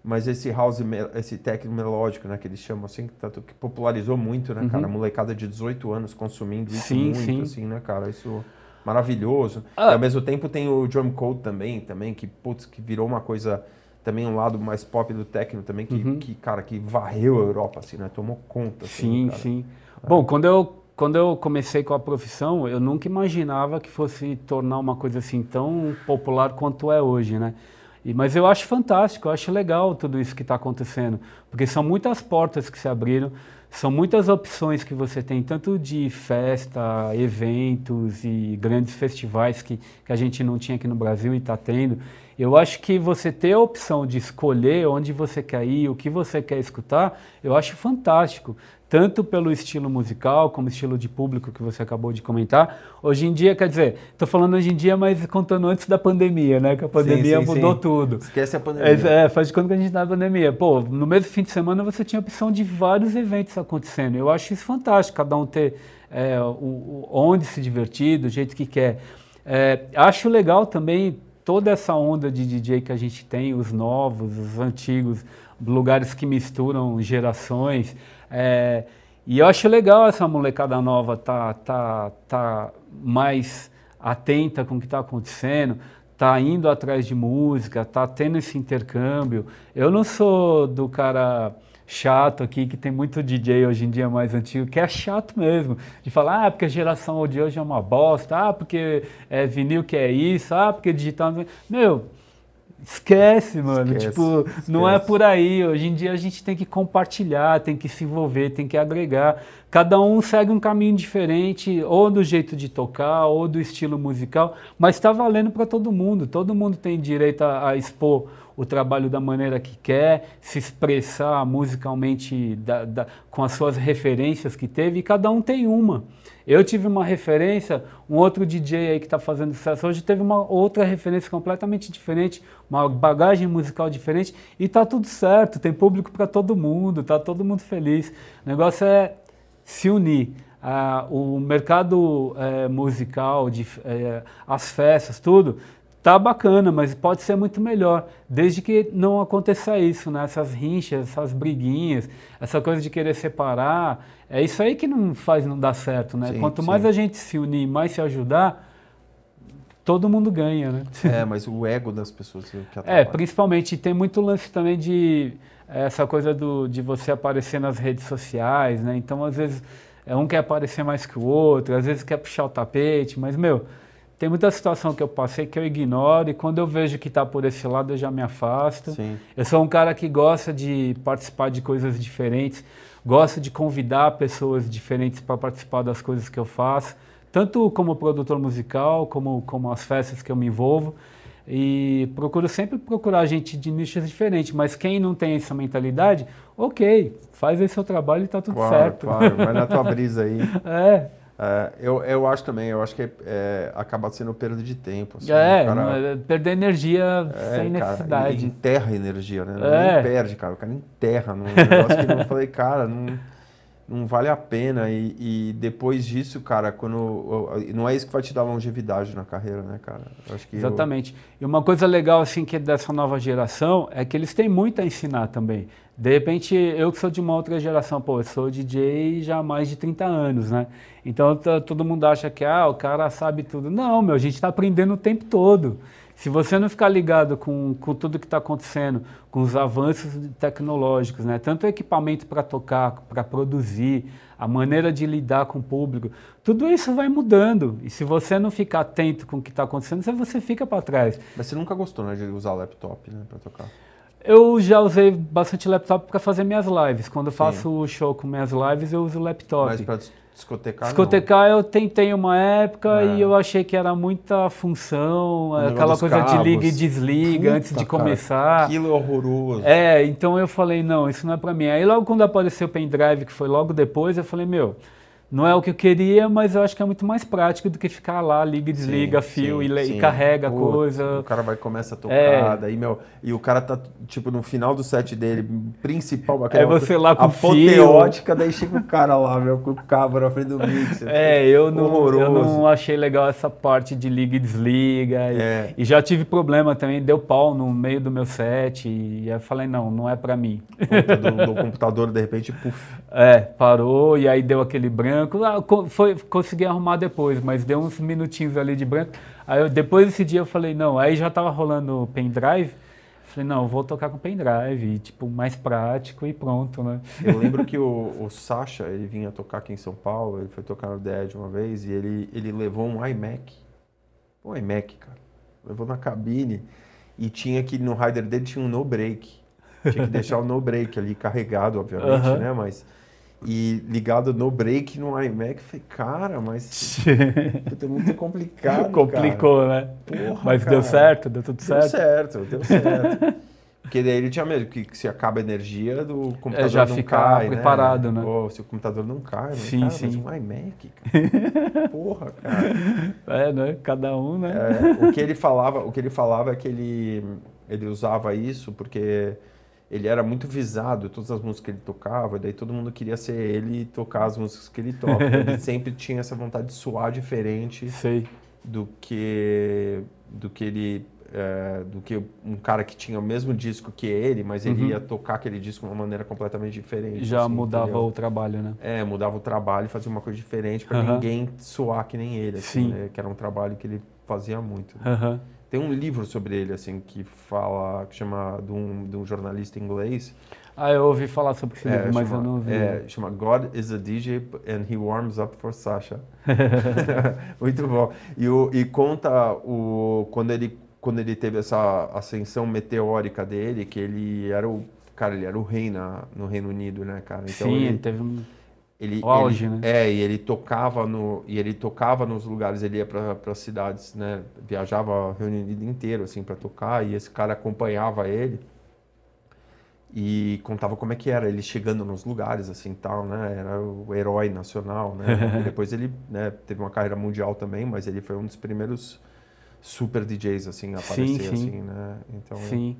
mas esse house, esse techno melódico, né, que eles chamam assim, que, tanto, que popularizou muito, né, uhum. cara? A molecada de 18 anos consumindo isso sim, muito, sim. assim, né, cara? Isso maravilhoso. Ah. E ao mesmo tempo tem o drum code também, também que, putz, que virou uma coisa também um lado mais pop do techno também que, uhum. que cara que varreu a Europa assim né tomou conta assim, sim sim é. bom quando eu quando eu comecei com a profissão, eu nunca imaginava que fosse tornar uma coisa assim tão popular quanto é hoje, né? E, mas eu acho fantástico, eu acho legal tudo isso que está acontecendo, porque são muitas portas que se abriram, são muitas opções que você tem, tanto de festa, eventos e grandes festivais que, que a gente não tinha aqui no Brasil e está tendo. Eu acho que você ter a opção de escolher onde você quer ir, o que você quer escutar, eu acho fantástico tanto pelo estilo musical como estilo de público que você acabou de comentar. Hoje em dia, quer dizer, estou falando hoje em dia, mas contando antes da pandemia, né? Que a pandemia sim, sim, mudou sim. tudo. Esquece a pandemia. É, é, faz de conta que a gente está na pandemia. Pô, no mesmo fim de semana você tinha a opção de vários eventos acontecendo. Eu acho isso fantástico, cada um ter é, o, o, onde se divertir, do jeito que quer. É, acho legal também toda essa onda de DJ que a gente tem, os novos, os antigos, lugares que misturam gerações. É, e eu acho legal essa molecada nova tá, tá, tá mais atenta com o que está acontecendo, tá indo atrás de música, tá tendo esse intercâmbio. Eu não sou do cara chato aqui, que tem muito DJ hoje em dia mais antigo, que é chato mesmo, de falar, ah, porque a geração de hoje é uma bosta, ah, porque é vinil que é isso, ah, porque digital... Meu, Esquece, mano. Esquece, tipo, esquece. não é por aí. Hoje em dia a gente tem que compartilhar, tem que se envolver, tem que agregar. Cada um segue um caminho diferente, ou do jeito de tocar, ou do estilo musical, mas está valendo para todo mundo. Todo mundo tem direito a, a, expor o trabalho da maneira que quer, se expressar musicalmente da, da, com as suas referências que teve, e cada um tem uma. Eu tive uma referência, um outro DJ aí que está fazendo sucesso hoje teve uma outra referência completamente diferente, uma bagagem musical diferente e está tudo certo, tem público para todo mundo, está todo mundo feliz. O negócio é se unir. Ah, o mercado é, musical, de, é, as festas, tudo, tá bacana, mas pode ser muito melhor, desde que não aconteça isso, né? Essas rinchas, essas briguinhas, essa coisa de querer separar, é isso aí que não faz não dar certo, né? Sim, Quanto mais sim. a gente se unir, mais se ajudar, todo mundo ganha, né? É, mas o ego das pessoas que É, principalmente tem muito lance também de essa coisa do, de você aparecer nas redes sociais, né? Então, às vezes, é um quer aparecer mais que o outro, às vezes quer puxar o tapete, mas, meu, tem muita situação que eu passei que eu ignoro e quando eu vejo que está por esse lado eu já me afasto. Sim. Eu sou um cara que gosta de participar de coisas diferentes, gosta de convidar pessoas diferentes para participar das coisas que eu faço, tanto como produtor musical, como, como as festas que eu me envolvo. E procuro sempre procurar gente de nichos diferentes, mas quem não tem essa mentalidade, ok, faz aí seu trabalho e está tudo claro, certo. Claro, vai na tua brisa aí. é. É, eu, eu acho também, eu acho que é, acaba sendo perda de tempo. Assim, é, cara, é perder energia é, sem necessidade. Cara, enterra energia, né? Não é. perde, cara. O cara enterra num negócio que eu falei, cara, não, não vale a pena. E, e, depois disso, cara, quando. Não é isso que vai te dar longevidade na carreira, né, cara? Exatamente. Eu... E uma coisa legal, assim, que é dessa nova geração é que eles têm muito a ensinar também. De repente, eu que sou de uma outra geração, pô, eu sou DJ já há mais de 30 anos, né? Então todo mundo acha que ah, o cara sabe tudo. Não, meu, a gente está aprendendo o tempo todo. Se você não ficar ligado com, com tudo que está acontecendo, com os avanços tecnológicos, né? tanto o equipamento para tocar, para produzir, a maneira de lidar com o público, tudo isso vai mudando. E se você não ficar atento com o que está acontecendo, você fica para trás. Mas você nunca gostou né, de usar laptop né, para tocar? Eu já usei bastante laptop para fazer minhas lives. Quando eu faço o show com minhas lives, eu uso o laptop. Mas para discotecar, Discotecar não. eu tentei uma época é. e eu achei que era muita função, aquela coisa cabos. de liga e desliga Puta, antes de começar. Cara, aquilo é horroroso. É, então eu falei, não, isso não é para mim. Aí logo quando apareceu o pendrive, que foi logo depois, eu falei, meu, não é o que eu queria, mas eu acho que é muito mais prático do que ficar lá, liga e desliga, sim, fio sim, e, sim. e, carrega a coisa. O cara vai começa a tocar, é. daí, meu, e o cara tá, tipo, no final do set dele, principal, aquela é você lá com apoteótica, fio. daí chega o cara lá, meu, com o cabo na frente do mixer. É, eu não, eu não achei legal essa parte de liga e desliga. É. E, e, já tive problema também, deu pau no meio do meu set, e eu falei, não, não é para mim. Do, do computador, de repente, puf. É, parou, e aí deu aquele branco branco. Ah, foi, consegui arrumar depois, mas deu uns minutinhos ali de branco. Aí eu, depois desse dia eu falei, não, aí já tava rolando o pendrive. Falei, não, vou tocar com pendrive, tipo, mais prático e pronto, né? Eu lembro que o, o Sasha, ele vinha tocar aqui em São Paulo, ele foi tocar no Dead uma vez e ele, ele levou um iMac. Um iMac, cara. Levou na cabine e tinha que, no rider dele tinha um no break. Tinha que deixar o no break ali carregado, obviamente, né? Mas e ligado no break no iMac, falei, cara, mas é muito complicado. Complicou, cara. né? Porra, mas cara. deu certo, deu tudo certo. Deu certo, deu certo. Porque daí ele tinha medo que, que se acaba a energia do computador é, já não ficar cai, né? preparado, né? né? se o computador não cai, sim, cara, sim. um iMac, cara. Porra, cara. É, né? Cada um, né? É, o que ele falava, o que ele falava é que ele ele usava isso porque ele era muito visado, todas as músicas que ele tocava, daí todo mundo queria ser ele e tocar as músicas que ele toca. ele sempre tinha essa vontade de soar diferente Sei. do que do que ele é, do que um cara que tinha o mesmo disco que ele, mas ele uhum. ia tocar aquele disco de uma maneira completamente diferente. Já assim, mudava entendeu? o trabalho, né? É, mudava o trabalho e fazia uma coisa diferente para uhum. ninguém soar que nem ele, assim, né? que era um trabalho que ele fazia muito. Né? Uhum. Tem um livro sobre ele, assim, que fala, que chama, de um, de um jornalista inglês. Ah, eu ouvi falar sobre esse É, livro, mas chama, eu não vi. É, chama God is a DJ and he warms up for Sasha. Muito bom. E, o, e conta o, quando, ele, quando ele teve essa ascensão meteórica dele, que ele era o. Cara, ele era o rei na, no Reino Unido, né, cara? Então Sim, ele, ele teve um. Ele, O auge, ele- né? É, e ele tocava no e ele tocava nos lugares, ele ia para as cidades, né? Viajava Reino Unido inteiro assim para tocar e esse cara acompanhava ele e contava como é que era ele chegando nos lugares assim tal, né? Era o herói nacional, né? Depois ele, né, teve uma carreira mundial também, mas ele foi um dos primeiros super DJs assim a Sim, aparecer sim. assim, né? Então, Sim.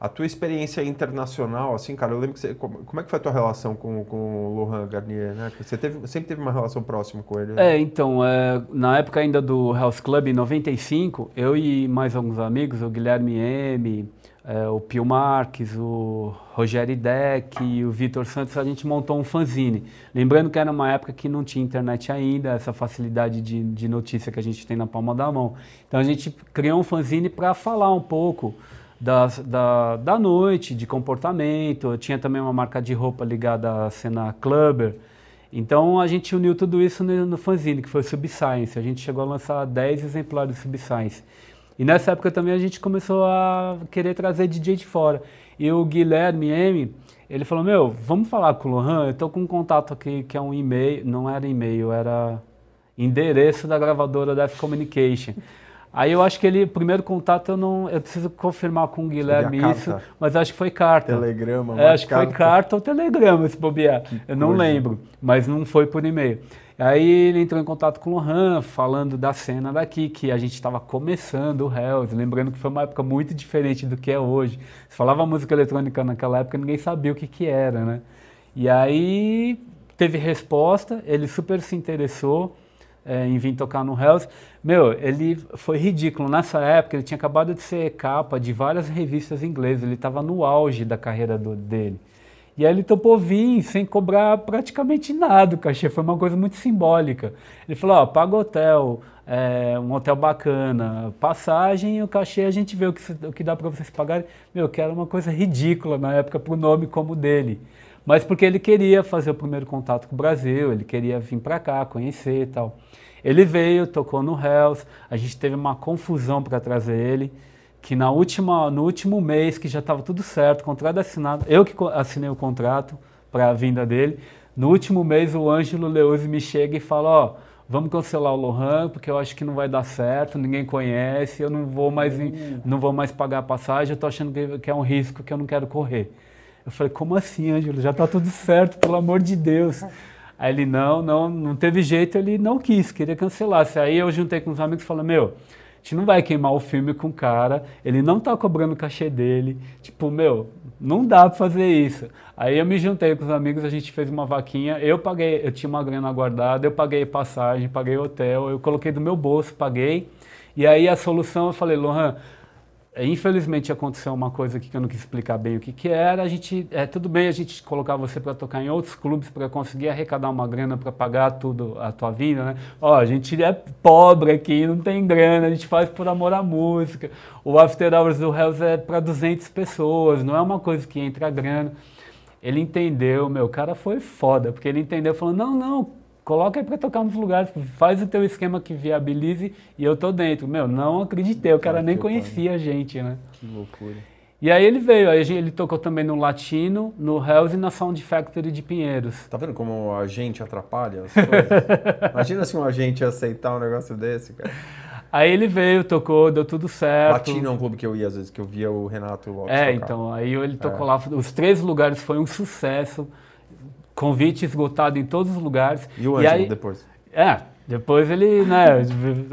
A tua experiência internacional, assim, cara, eu lembro que você, como, como é que foi a tua relação com, com o Laurent Garnier, né? Você teve, sempre teve uma relação próxima com ele. né? É, então, é, na época ainda do House Club, em 95, eu e mais alguns amigos, o Guilherme M, é, o Pio Marques, o Rogério Deck e o Vitor Santos, a gente montou um fanzine. Lembrando que era uma época que não tinha internet ainda, essa facilidade de, de notícia que a gente tem na palma da mão. Então a gente criou um fanzine para falar um pouco das- da, da noite, de comportamento. Eu tinha também uma marca de roupa ligada à cena clubber. Então a gente uniu tudo isso no, no fanzine, que foi o Subscience. A gente chegou a lançar 10 exemplares do Subscience. E nessa época também a gente começou a querer trazer DJ de fora. E o Guilherme M, ele falou, meu, vamos falar com o Lohan, eu tô com um contato aqui que é um e-mail, não era e-mail, era endereço da gravadora da F Communication. Aí eu acho que ele, primeiro contato eu não, eu preciso confirmar com o Guilherme isso, carta? mas acho que foi carta. Telegrama, É, acho que foi carta ou telegrama, se bobear. Eu não coisa. lembro, mas não foi por e-mail. Aí ele entrou em contato com o Lohan, falando da cena daqui, que a gente estava começando o Hells, lembrando que foi uma época muito diferente do que é hoje. Se falava música eletrônica naquela época, ninguém sabia o que, que era, né? E aí teve resposta, ele super se interessou é, em vir tocar no Hells. Meu, ele foi ridículo. Nessa época, ele tinha acabado de ser capa de várias revistas inglesas, ele estava no auge da carreira do- dele. E aí ele topou vir sem cobrar praticamente nada. O cachê foi uma coisa muito simbólica. Ele falou: ó, paga hotel, é, um hotel bacana, passagem e o cachê a gente vê o que, o que dá para vocês pagarem. Meu, que era uma coisa ridícula na época para o nome como o dele. Mas porque ele queria fazer o primeiro contato com o Brasil, ele queria vir para cá, conhecer e tal. Ele veio, tocou no Hells, a gente teve uma confusão para trazer ele que na última, no último mês, que já estava tudo certo, contrato assinado, eu que assinei o contrato para a vinda dele, no último mês o Ângelo Leuze me chega e fala, ó, vamos cancelar o Lohan, porque eu acho que não vai dar certo, ninguém conhece, eu não vou mais, em- não vou mais pagar a passagem, eu tô achando que, que é um risco que eu não quero correr. Eu falei, como assim, Ângelo? Já está tudo certo, pelo amor de Deus. Aí ele, não, não, não teve jeito, ele não quis, queria cancelar. Aí eu juntei com os amigos e falei, meu, a gente não vai queimar o filme com o cara, ele não tá cobrando o cachê dele. Tipo, meu, não dá pra fazer isso. Aí eu me juntei com os amigos, a gente fez uma vaquinha, eu paguei, eu tinha uma grana guardada, eu paguei passagem, paguei hotel, eu coloquei do meu bolso, paguei. E aí a solução eu falei, Lohan, Infelizmente aconteceu uma coisa que eu não quis explicar bem o que, que era. A gente, é tudo bem a gente colocar você para tocar em outros clubes para conseguir arrecadar uma grana para pagar tudo a tua vida, né? Ó, a gente é pobre aqui, não tem grana, a gente faz por amor à música. O After Hours do Hells é para 200 pessoas, não é uma coisa que entra grana. Ele entendeu, meu, o cara foi foda, porque ele entendeu, falou: "Não, não, coloca aí para tocar nos lugares, faz o teu esquema que viabilize e eu tô dentro". Meu, não acreditei, o cara nem conhecia a gente, né? Que loucura. E aí ele veio, aí ele tocou também no Latino, no Hells e na Sound Factory de Pinheiros. Tá vendo como a gente atrapalha as coisas? Imagina se um agente aceitar um negócio desse, cara. Aí ele veio, tocou, deu tudo certo. Latino é um clube que eu ia às vezes, que eu via o Renato Lopes É, tocar. então, aí ele tocou É. lá, os três lugares foi um sucesso, convite esgotado em todos os lugares. E o e Ângelo aí, depois? É, depois ele, né,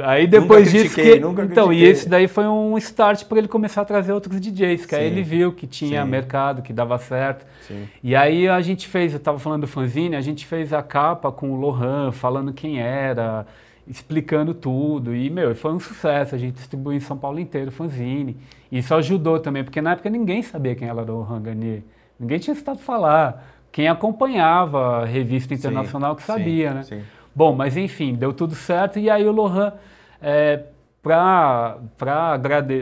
aí depois Nunca disso que, nunca então, e critiquei. esse daí foi um start para ele começar a trazer outros DJs, que aí Sim, ele viu que tinha sim. mercado, que dava certo. Sim. E aí a gente fez, eu estava falando do fanzine, a gente fez a capa com o Lohan, falando quem era, explicando tudo. E, meu, foi um sucesso. A gente distribuiu em São Paulo inteiro o fanzine. Isso ajudou também, porque na época ninguém sabia quem era o Lohan Garnier. Ninguém tinha estado falar. Quem acompanhava a revista internacional que Sim, sabia, sim, né? sim. Bom, mas enfim, deu tudo certo. E aí o Lohan é, para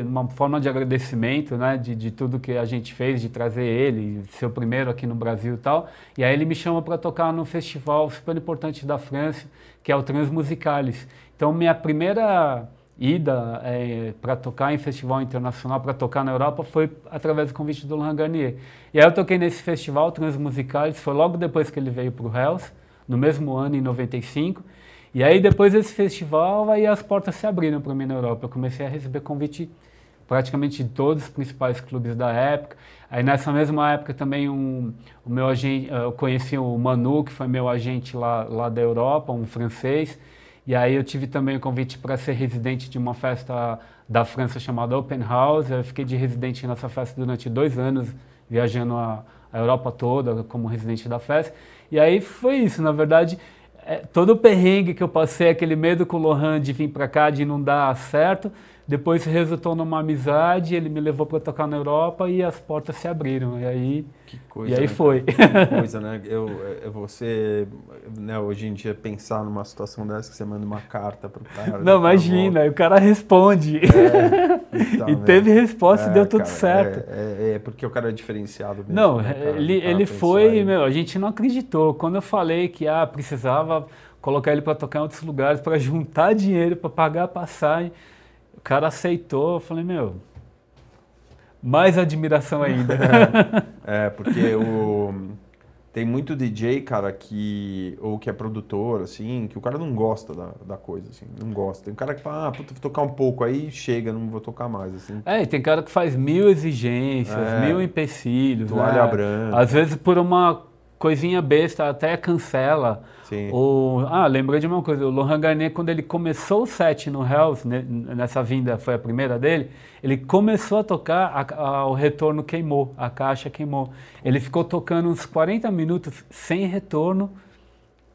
uma forma de agradecimento, né, de, de tudo que a gente fez, de trazer ele, ser o primeiro aqui no Brasil e tal. E aí ele me chama para tocar num festival super importante da França, que é o Transmusicales. Então minha primeira ida é, para tocar em festival internacional, para tocar na Europa, foi através do convite do Laurent Garnier. E aí eu toquei nesse festival Transmusicales, foi logo depois que ele veio para o Hells, no mesmo ano, em 95. E aí depois desse festival, aí as portas se abriram para mim na Europa. Eu comecei a receber convite praticamente de todos os principais clubes da época. Aí nessa mesma época também um, o meu agente, eu conheci o Manu, que foi meu agente lá, lá da Europa, um francês. E aí eu tive também o convite para ser residente de uma festa da França chamada Open House. Eu fiquei de residente nessa festa durante dois anos, viajando a, a Europa toda como residente da festa. E aí foi isso, na verdade, é, todo o perrengue que eu passei, aquele medo com o Lohan de vir para cá, de não dar certo, depois resultou numa amizade, ele me levou para tocar na Europa e as portas se abriram. E aí, que coisa, e aí né? foi. Que coisa, né? Eu, você, né, hoje em dia, pensar numa situação dessa, que você manda uma carta para o cara. Não, imagina, o cara responde. É, então, e né? teve resposta é, e deu tudo cara, certo. É, é, é, porque o cara é diferenciado mesmo. Não, né, ele, ele foi, meu, a gente não acreditou. Quando eu falei que ah, precisava colocar ele para tocar em outros lugares, para juntar dinheiro, para pagar a passagem cara aceitou, eu falei, meu, mais admiração ainda. é, é, porque o, tem muito DJ, cara, que. Ou que é produtor, assim, que o cara não gosta da, da coisa, assim, não gosta. Tem um cara que fala, ah, puta, vou tocar um pouco, aí chega, não vou tocar mais, assim. É, e tem cara que faz mil exigências, é, mil empecilhos. Toalha né? branca. Às vezes por uma coisinha besta, até cancela. Sim. O, ah, lembrei de uma coisa, o Lohan Garnier, quando ele começou o set no Hells, né, nessa vinda, foi a primeira dele, ele começou a tocar, a, a, o retorno queimou, a caixa queimou. Ele ficou tocando uns 40 minutos sem retorno,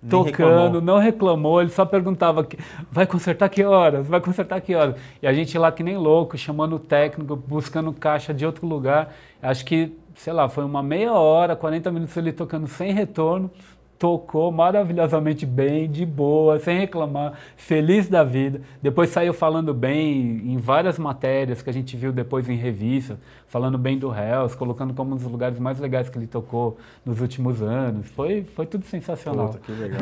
Nem tocando, reclamou. não reclamou, ele só perguntava, vai consertar que horas, vai consertar que horas? E a gente lá que nem louco, chamando o técnico, buscando caixa de outro lugar, acho que sei lá, foi uma meia hora, 40 minutos ele tocando sem retorno, tocou maravilhosamente bem, de boa, sem reclamar, feliz da vida. Depois saiu falando bem em várias matérias que a gente viu depois em revista, falando bem do Hells, colocando como um dos lugares mais legais que ele tocou nos últimos anos. Foi, foi tudo sensacional. Puta, que legal.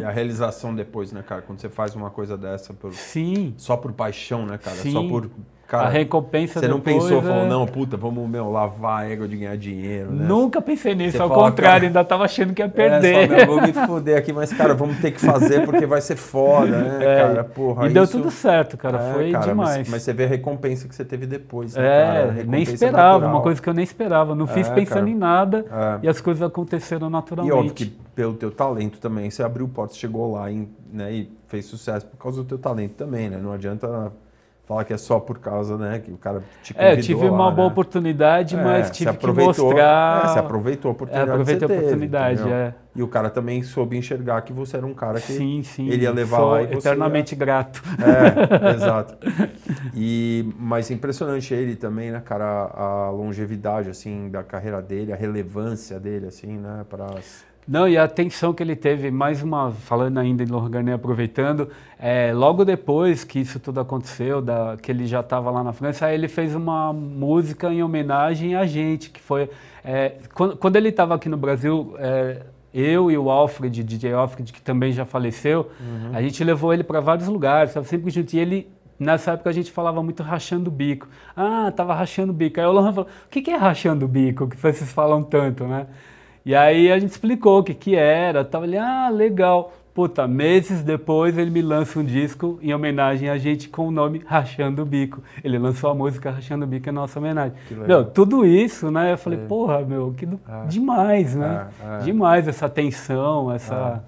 e a realização depois, né, cara? Quando você faz uma coisa dessa por, Sim. só por paixão, né, cara? Sim. Só por Cara, a recompensa Você não pensou, é... falou, não, puta, vamos, meu, lavar a égua de ganhar dinheiro, né? Nunca pensei nisso, você ao fala, contrário, cara, ainda tava achando que ia perder. É, só, meu, vou me fuder aqui, mas, cara, vamos ter que fazer porque vai ser foda, né, é, cara? Porra, e deu tudo certo, cara, é, foi cara, demais. Mas, mas, você vê a recompensa que você teve depois, né, É, nem esperava, natural. uma coisa que eu nem esperava. Não fiz é, pensando cara, em nada é. e as coisas aconteceram naturalmente. E óbvio que pelo teu talento também, você abriu portas, chegou lá em, né, e fez sucesso por causa do teu talento também, né? Não adianta Fala que é só por causa, né, que o cara te convidou É, tive uma boa né? oportunidade, é, mas tive que mostrar... É, você aproveitou a oportunidade é, aproveitei a oportunidade, teve, é. E o cara também soube enxergar que você era um cara que sim, sim, ele ia levar lá e você eternamente ia... grato. É, exato. E, mas impressionante ele também, né, cara, a longevidade, assim, da carreira dele, a relevância dele, assim, né, para as não, e a atenção que ele teve, mais uma, falando ainda em Lorgané, aproveitando, é, logo depois que isso tudo aconteceu, da, que ele já estava lá na França, aí ele fez uma música em homenagem a gente, que foi... É, quando, quando, ele estava aqui no Brasil, é, eu e o Alfred, DJ Alfred, que também já faleceu, uhum. a gente levou ele para vários lugares, estava sempre junto, e ele nessa época a gente falava muito rachando o bico. Ah, tava rachando o bico. Aí o Lohan falou, o que, que é rachando o bico? Que vocês falam tanto, né? E aí a gente explicou o que, que era, tava ali, ah, legal. Puta, meses depois ele me lança um disco em homenagem a gente com o nome Rachando o Bico. Ele lançou a música Rachando o Bico em nossa homenagem. Meu, tudo isso, né? Eu falei, é. porra, meu, que do... ah. demais, né? Ah, ah. Demais essa tensão, essa.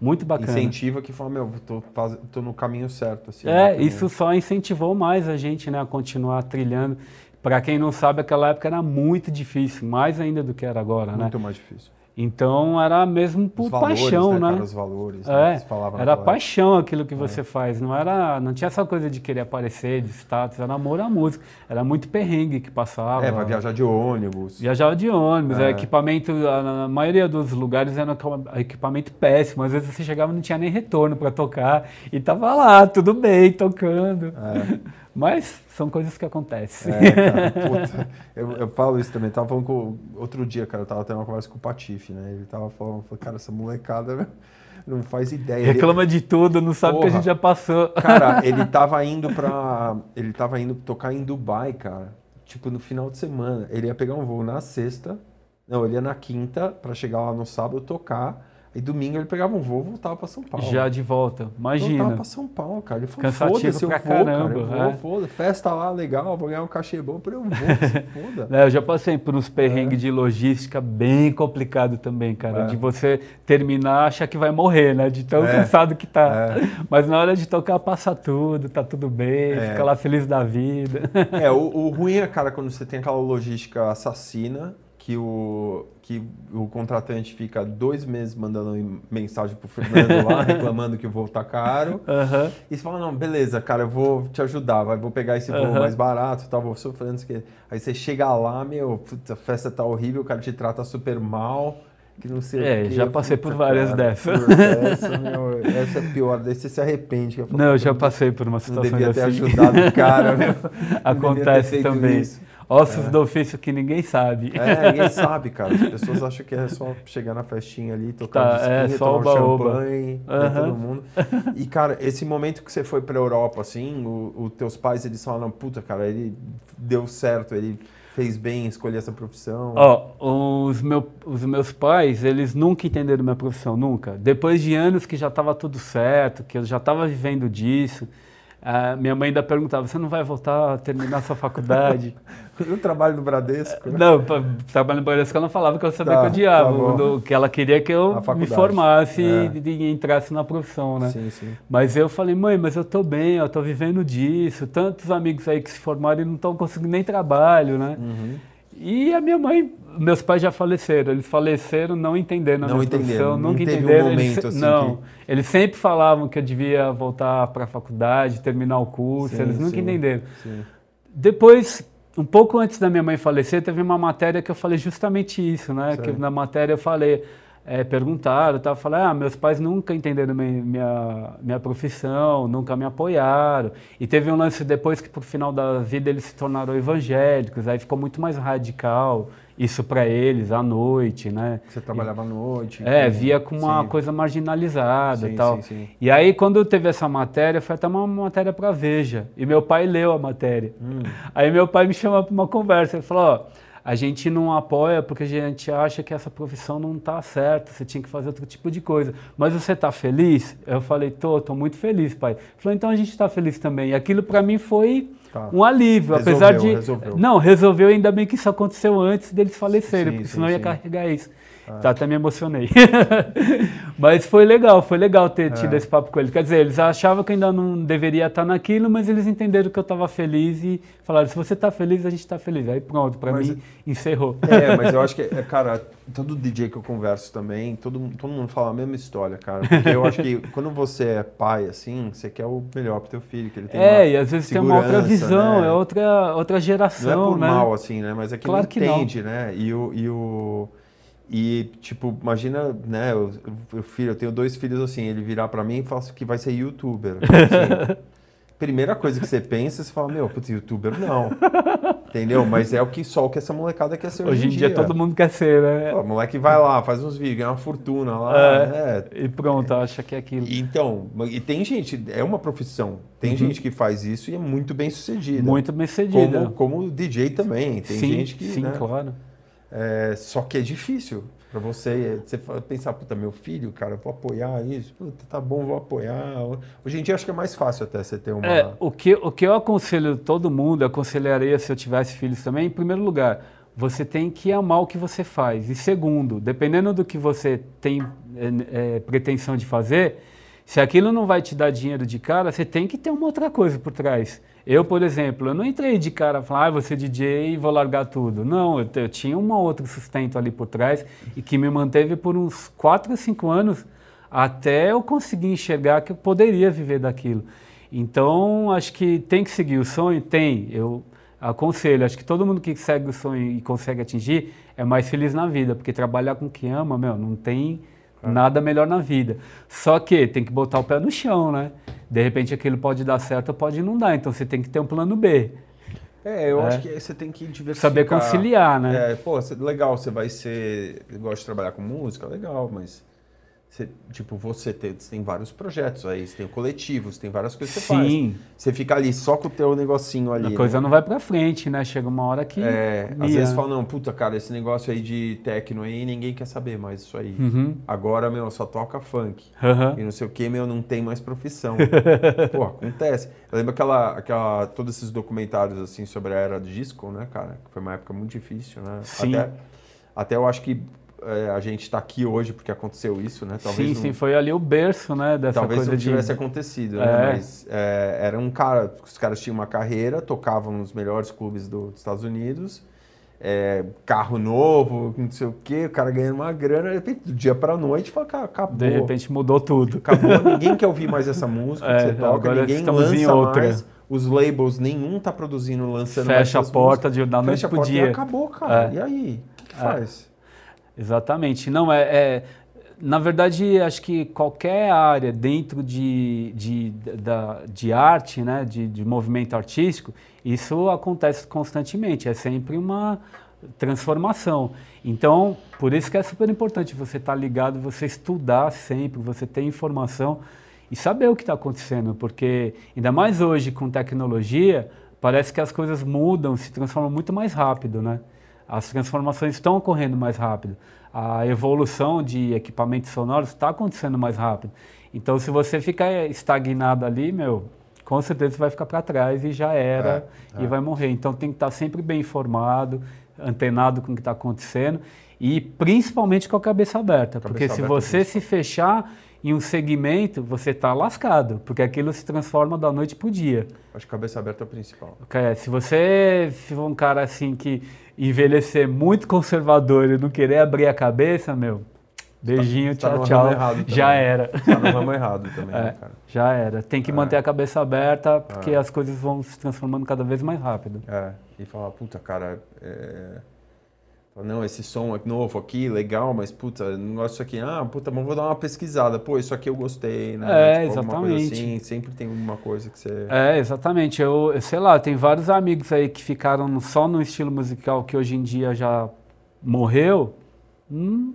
Muito bacana. Incentiva que fala, meu, tô, tô no caminho certo. Assim, é, isso só incentivou mais a gente, né, a continuar trilhando. Para quem não sabe, aquela época era muito difícil, mais ainda do que era agora, muito né? Muito mais difícil. Então era mesmo por valores, paixão, né? né? Cara, os valores, né, É, falava era paixão aquilo que você faz, não era, não tinha essa coisa de querer aparecer, de status, era amor à música, era muito perrengue que passava. É, vai viajar de ônibus. Viajava de ônibus, É. é. equipamento, a, na maioria dos lugares era equi- equipamento péssimo, às vezes você chegava e não tinha nem retorno para tocar e tava lá, tudo bem, tocando. Mas são coisas que acontecem. É, cara, puta, eu, eu falo isso também. Tava falando com. Outro dia, cara, eu tava tendo uma conversa com o Patife, né? Ele tava falando, falou, cara, essa molecada não faz ideia. Ele- Reclama de tudo, não sabe o que a gente já passou. Cara, ele tava indo pra. Ele tava indo tocar em Dubai, cara. Tipo, no final de semana. Ele ia pegar um voo na sexta. Não, ele ia na quinta pra chegar lá no sábado tocar. E domingo ele pegava um voo e voltava pra São Paulo. Já de volta, Voltava imagina. pra São Paulo, cara. Ele falou, Cansativo foda-se, eu vou, cara. caramba, Eu vou, é. foda Festa lá, legal, vou ganhar um cachê bom, eu vou, se foda. É, eu já passei por uns perrengues de logística bem complicado também, cara. É. De você terminar, achar que vai morrer, né? De tão É. cansado que tá. É. Mas na hora de tocar, passa tudo, tá tudo bem, É. fica lá feliz da vida. É, o, o ruim é, cara, quando você tem aquela logística assassina, que o, que o contratante fica dois meses mandando mensagem pro Fernando lá, reclamando que o voo tá caro. Aham. E você fala, não, beleza, cara, eu vou te ajudar, vai, vou pegar esse voo Aham. mais barato tal, vou sofrendo isso aqui. Aí você chega lá, meu, a festa tá horrível, o cara te trata super mal, que não sei É, o quê. já passei Puta, por várias cara, dessas. por Essa, meu, essa é pior, daí você se arrepende. que eu falo, Não, eu já passei por uma Não situação devia ter assim. ajudado o cara, meu. Não Acontece também. isso. Ossos do ofício que ninguém sabe. É, ninguém sabe, cara. As pessoas acham que é só chegar na festinha ali, tocar Tá, um disquinho, é, só tomar um champanhe, Aham. todo mundo. E, cara, esse momento que você foi pra Europa, assim, os teus pais, eles falaram, puta, cara, ele deu certo, ele fez bem escolher essa profissão. Ó, os, meu, os meus pais, eles nunca entenderam minha profissão, nunca. Depois de anos que já estava tudo certo, que eu já estava vivendo disso, ah, minha mãe ainda perguntava, você não vai voltar a terminar sua faculdade? Eu trabalho no Bradesco. né? não, trabalho no Bradesco ela falava que eu sabia Tá, que eu odiava, tá bom. no- que ela queria que eu me formasse É. e, e entrasse na profissão, né? Sim, sim. Mas eu falei, mãe, mas eu tô bem, eu tô vivendo disso. Tantos amigos aí que se formaram e não estão conseguindo nem trabalho, né? Uhum. E a minha mãe, meus pais já faleceram. Eles faleceram não entendendo a Não minha profissão, não nunca um entenderam. eles, momento, assim, não, que- eles sempre falavam que eu devia voltar para a faculdade, terminar o curso. Sim, eles nunca sim, entenderam. sim. Depois, um pouco antes da minha mãe falecer, teve uma matéria que eu falei justamente isso, né? Sei. Que na matéria eu falei, é, perguntaram, tá? falei, ah, meus pais nunca entenderam minha, minha, minha profissão, nunca me apoiaram. E teve um lance depois que, por final da vida, eles se tornaram evangélicos, aí ficou muito mais radical isso para eles, à noite, né? Você trabalhava à noite. É, via como uma sim. coisa marginalizada Sim, e tal. sim, sim. E aí, quando teve essa matéria, foi até uma matéria para Veja. E meu pai leu a matéria. Hum. Aí meu pai me chamou para uma conversa. Ele falou: ó, a gente não apoia porque a gente acha que essa profissão não está certa, você tinha que fazer outro tipo de coisa. Mas você está feliz? Eu falei: tô, tô muito feliz, pai. Ele falou: então a gente está feliz também. E aquilo para mim foi Tá. um alívio, Resolveu, apesar de. resolveu. Não, resolveu, ainda bem que isso aconteceu antes deles falecerem, Sim, porque sim, senão eu ia sim. carregar isso. Tá, até me emocionei. mas foi legal, foi legal ter tido É. esse papo com ele. Quer dizer, eles achavam que ainda não deveria estar naquilo, mas eles entenderam que eu estava feliz e falaram: se você está feliz, a gente está feliz. Aí pronto, para mim encerrou. É, mas eu acho que, é, cara, todo DJ que eu converso também, todo, mundo- todo mundo fala a mesma história, cara. Porque eu acho que quando você é pai, assim, você quer o melhor pro teu filho, que ele tem É, e às vezes tem uma outra visão, né? é outra, outra Não é geração, por né? mal, assim, né? Mas é que Claro ele que entende, né? E o... E o e, tipo, imagina, né, o, o filho, eu tenho dois filhos assim, ele virar pra mim e falar que vai ser youtuber. Assim, primeira coisa que você pensa, você fala, meu, putz, youtuber não. Entendeu? Mas é o que só o que essa molecada quer ser hoje, Hoje em dia todo mundo quer ser, né? Pô, o moleque vai lá, faz uns vídeos, ganha uma fortuna lá. É. É. E pronto, acha que é aquilo. Então, e tem gente, é uma profissão. Tem gente que faz isso e é muito bem sucedida. Uhum. Muito bem cedida. Como, como DJ também. Tem sim, gente que. sim, né, claro. É, só que é difícil pra você, você pensar, puta, meu filho, cara, vou apoiar isso, puta, tá bom, vou apoiar. Hoje em dia acho que é mais fácil até você ter uma. É, o que, o que eu aconselho todo mundo, aconselharia se eu tivesse filhos também, em primeiro lugar, você tem que amar o que você faz. E segundo, dependendo do que você tem é, é, pretensão de fazer, Se aquilo não vai te dar dinheiro de cara, você tem que ter uma outra coisa por trás. Eu, por exemplo, eu não entrei de cara falar, ah, vou ser DJ e vou largar tudo. Não, eu, eu tinha um outro sustento ali por trás e que me manteve por uns 4 ou 5 anos até eu conseguir enxergar que eu poderia viver daquilo. Então, acho que tem que seguir o sonho? Tem. Eu aconselho, acho que todo mundo que segue o sonho e consegue atingir é mais feliz na vida, porque trabalhar com o que ama, meu, não tem. Nada melhor na vida. Só que tem que botar o pé no chão, né? De repente aquilo pode dar certo ou pode não dar. Então você tem que ter um plano B. É, eu é. acho que você tem que diversificar. Saber conciliar, né? É, pô, legal, você vai ser. Gosta de trabalhar com música, legal, mas você, tipo, você tem, você tem vários projetos aí, você tem coletivos, tem várias coisas que você Sim. faz. Você fica ali só com o teu negocinho ali. A coisa né? não vai pra frente, né? Chega uma hora que. É, às vezes fala, não, puta, cara, esse negócio aí de techno aí, ninguém quer saber mais isso aí. Uhum. Agora, meu, só toca funk. Uhum. E não sei o que, meu, não tem mais profissão. Pô, acontece. Eu lembro aquela, aquela. Todos esses documentários, assim, sobre a era do disco, né, cara? Que foi uma época muito difícil, né? Sim. Até, até eu acho que é, a gente está aqui hoje porque aconteceu isso, né? Talvez sim, sim, foi ali o berço, né? Dessa talvez coisa não tivesse de... acontecido, né? É. Mas é, era um cara, os caras tinham uma carreira, tocavam nos melhores clubes do, dos Estados Unidos, é, carro novo, não sei o quê, o cara ganhando uma grana, de repente, do dia para a noite, fala, acabou. De repente mudou tudo. Acabou, ninguém quer ouvir mais essa música que é, você toca, ninguém lança mais. Os labels, nenhum tá produzindo, lançando Fecha a porta músicas. de da noite pro dia. E acabou, cara. É. E aí? O que, que faz? Exatamente. Não, é, é, na verdade, acho que qualquer área dentro de, de, da, de arte, né, de, de movimento artístico, isso acontece constantemente. É sempre uma transformação. Então, por isso que é super importante você estar tá ligado, você estudar sempre, você ter informação e saber o que está acontecendo, porque ainda mais hoje com tecnologia, parece que as coisas mudam, se transformam muito mais rápido, né? As transformações estão ocorrendo mais rápido. A evolução de equipamentos sonoros está acontecendo mais rápido. Então, se você ficar estagnado ali, meu, com certeza você vai ficar para trás e já era é, e é. vai morrer. Então, tem que estar sempre bem informado, antenado com o que está acontecendo e principalmente com a cabeça aberta. Cabeça porque se aberta você se fechar em um segmento, você está lascado, porque aquilo se transforma da noite para o dia. Acho que cabeça aberta é o principal. É, se você for um cara assim que envelhecer muito conservador e não querer abrir a cabeça, meu, beijinho, tá, tchau, tá tchau, já era. Tá no ramo errado também, é, né, cara? Já era. Tem que é. manter a cabeça aberta, porque é. as coisas vão se transformando cada vez mais rápido. É, e falar, puta, cara, é não, esse som é novo aqui, legal, mas puta, negócio aqui, ah, puta, mas vou dar uma pesquisada. Pô, isso aqui eu gostei, né? É, tipo, exatamente. Assim, sempre tem uma coisa que você. É, exatamente. Eu, sei lá, tem vários amigos aí que ficaram só no estilo musical que hoje em dia já morreu. Hum,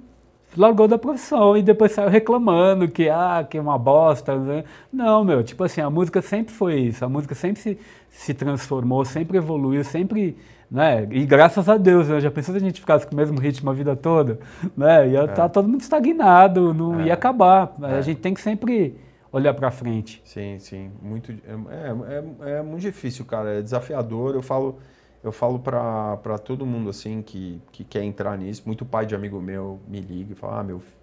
largou da profissão e depois saiu reclamando que, ah, que é uma bosta. Né? Não, meu, tipo assim, a música sempre foi isso. A música sempre se, se transformou, sempre evoluiu, sempre né? E graças a Deus, né? já pensou se a gente ficasse com o mesmo ritmo a vida toda? Né? Ia estar é. tá todo mundo estagnado, não é. ia acabar. É. A gente tem que sempre olhar para frente. Sim, sim. Muito, é, é, é, muito difícil, cara. É desafiador. Eu falo, eu falo para todo mundo assim que, que quer entrar nisso. Muito pai de amigo meu me liga e fala: Ah, meu filho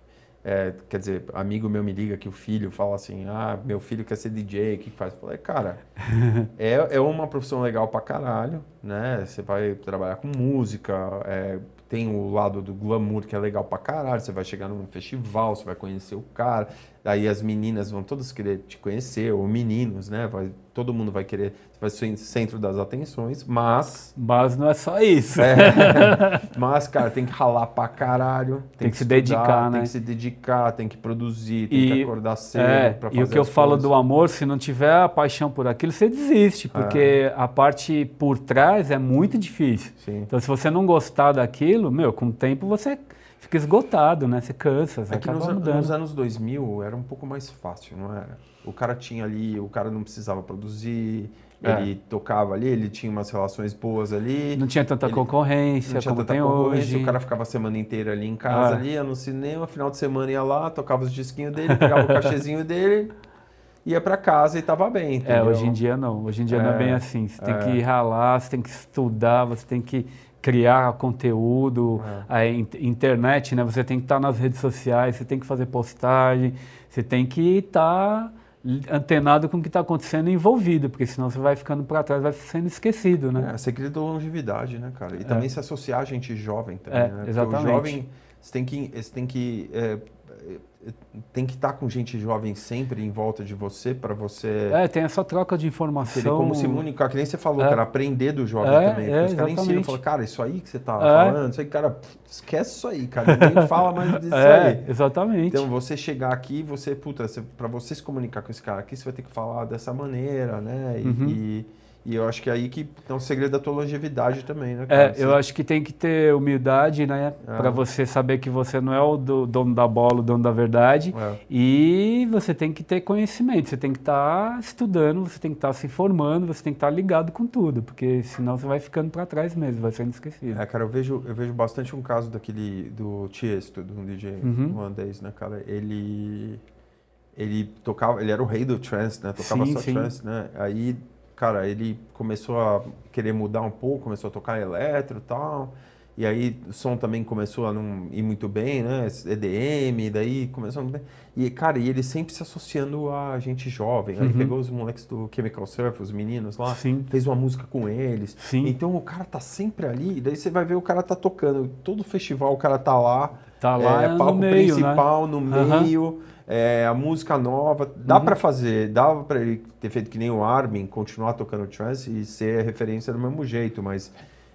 é, quer dizer, amigo meu me liga que o filho fala assim, ah, meu filho quer ser DJ, o que faz? Eu falei, cara, é, é uma profissão legal pra caralho, né? Você vai trabalhar com música, é, tem o lado do glamour que é legal pra caralho, você vai chegar num festival, você vai conhecer o cara, Aí as meninas vão todas querer te conhecer, ou meninos, né? Vai, todo mundo vai querer, vai ser centro das atenções, mas. Mas não é só isso. É, mas, cara, tem que ralar pra caralho. Tem, tem que, que, se estudar, dedicar, tem né? Tem que se dedicar, tem que produzir, tem e, que acordar cedo é, pra fazer E o que eu coisas. falo do amor, se não tiver a paixão por aquilo, você desiste, porque é. a parte por trás é muito difícil. Sim. Então, se você não gostar daquilo, meu, com o tempo você fica esgotado, né? Você cansa, você é acaba nos, mudando. Nos anos 2000 era um pouco mais fácil, não era? O cara tinha ali, o cara não precisava produzir, é. ele tocava ali, ele tinha umas relações boas ali. Não tinha tanta concorrência não tinha como tanta tem concorrência, hoje. O cara ficava a semana inteira ali em casa, é. ali, ia no cinema, final de semana ia lá, tocava os disquinhos dele, pegava o cachezinho dele ia para casa e estava bem. Entendeu? É, hoje em dia não. Hoje em dia é, não é bem assim. Você tem é. que ralar, você tem que estudar, você tem que criar conteúdo, é. a internet, né? Você tem que estar nas redes sociais, você tem que fazer postagem, você tem que estar antenado com o que está acontecendo e envolvido, porque senão você vai ficando para trás, vai sendo esquecido, né? É, segredo da longevidade, né, cara? E também é. se associar a gente jovem também, é, né? Exatamente. Porque o jovem, você tem que, você tem que é, tem que estar com gente jovem sempre em volta de você para você. É, tem essa troca de informação. Seria como se comunicar, que nem você falou, é. cara, aprender do jovem é, também. É, os caras ensinam, falam, cara, isso aí que você tá é. falando, isso aí, cara, esquece isso aí, cara, ninguém fala mais disso é, aí. Exatamente. Então, você chegar aqui, você, puta, para você se comunicar com esse cara aqui, você vai ter que falar dessa maneira, né? E, uhum. e e eu acho que é aí que é um segredo da tua longevidade também, né? Cara? É, eu acho que tem que ter humildade, né? É. Para você saber que você não é o do, dono da bola, o dono da verdade. É. E você tem que ter conhecimento, você tem que estar tá estudando, você tem que estar tá se informando, você tem que estar tá ligado com tudo, porque senão você vai ficando para trás mesmo, vai sendo esquecido. É, cara, eu vejo, eu vejo bastante um caso daquele do Tiesto, do DJ uhum. holandês, né, cara? Ele ele tocava, ele era o rei do trance, né? Tocava sim, só sim. trance, né? Aí cara, ele começou a querer mudar um pouco, começou a tocar eletro e tal. E aí o som também começou a não ir muito bem, né? EDM, daí começou a. E, cara, e ele sempre se associando a gente jovem. Aí uhum. pegou os moleques do Chemical Surf, os meninos lá, Sim. fez uma música com eles. Sim. Então o cara tá sempre ali, daí você vai ver o cara tá tocando. Todo festival o cara tá lá. Tá lá é, palco meio, né? principal né? no meio. Uhum é, a música nova, dá uhum. para fazer, dá para ele ter feito que nem o Armin, continuar tocando trance e ser referência do mesmo jeito, mas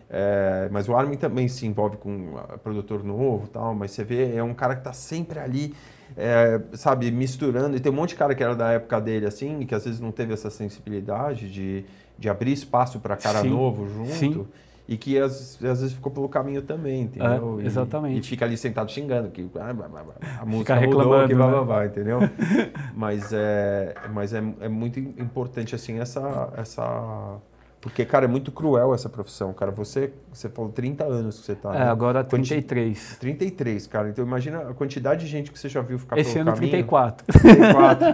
é, mas o Armin também se envolve com produtor novo, tal, mas você vê é um cara que está sempre ali, é, sabe, misturando e tem um monte de cara que era da época dele assim, que às vezes não teve essa sensibilidade de, de abrir espaço para cara Sim. novo junto. Sim e que às, às, vezes ficou pelo caminho também, entendeu? É, exatamente. E, e, fica ali sentado xingando que ah, a música fica mudou, que blá, blá, blá, entendeu? mas é, mas é, é muito importante assim essa essa porque, cara, é muito cruel essa profissão, cara. Você, você falou 30 anos que você tá. É, né? agora 33. 33, cara. Então imagina a quantidade de gente que você já viu ficar Esse pelo caminho. Esse ano 34. 34.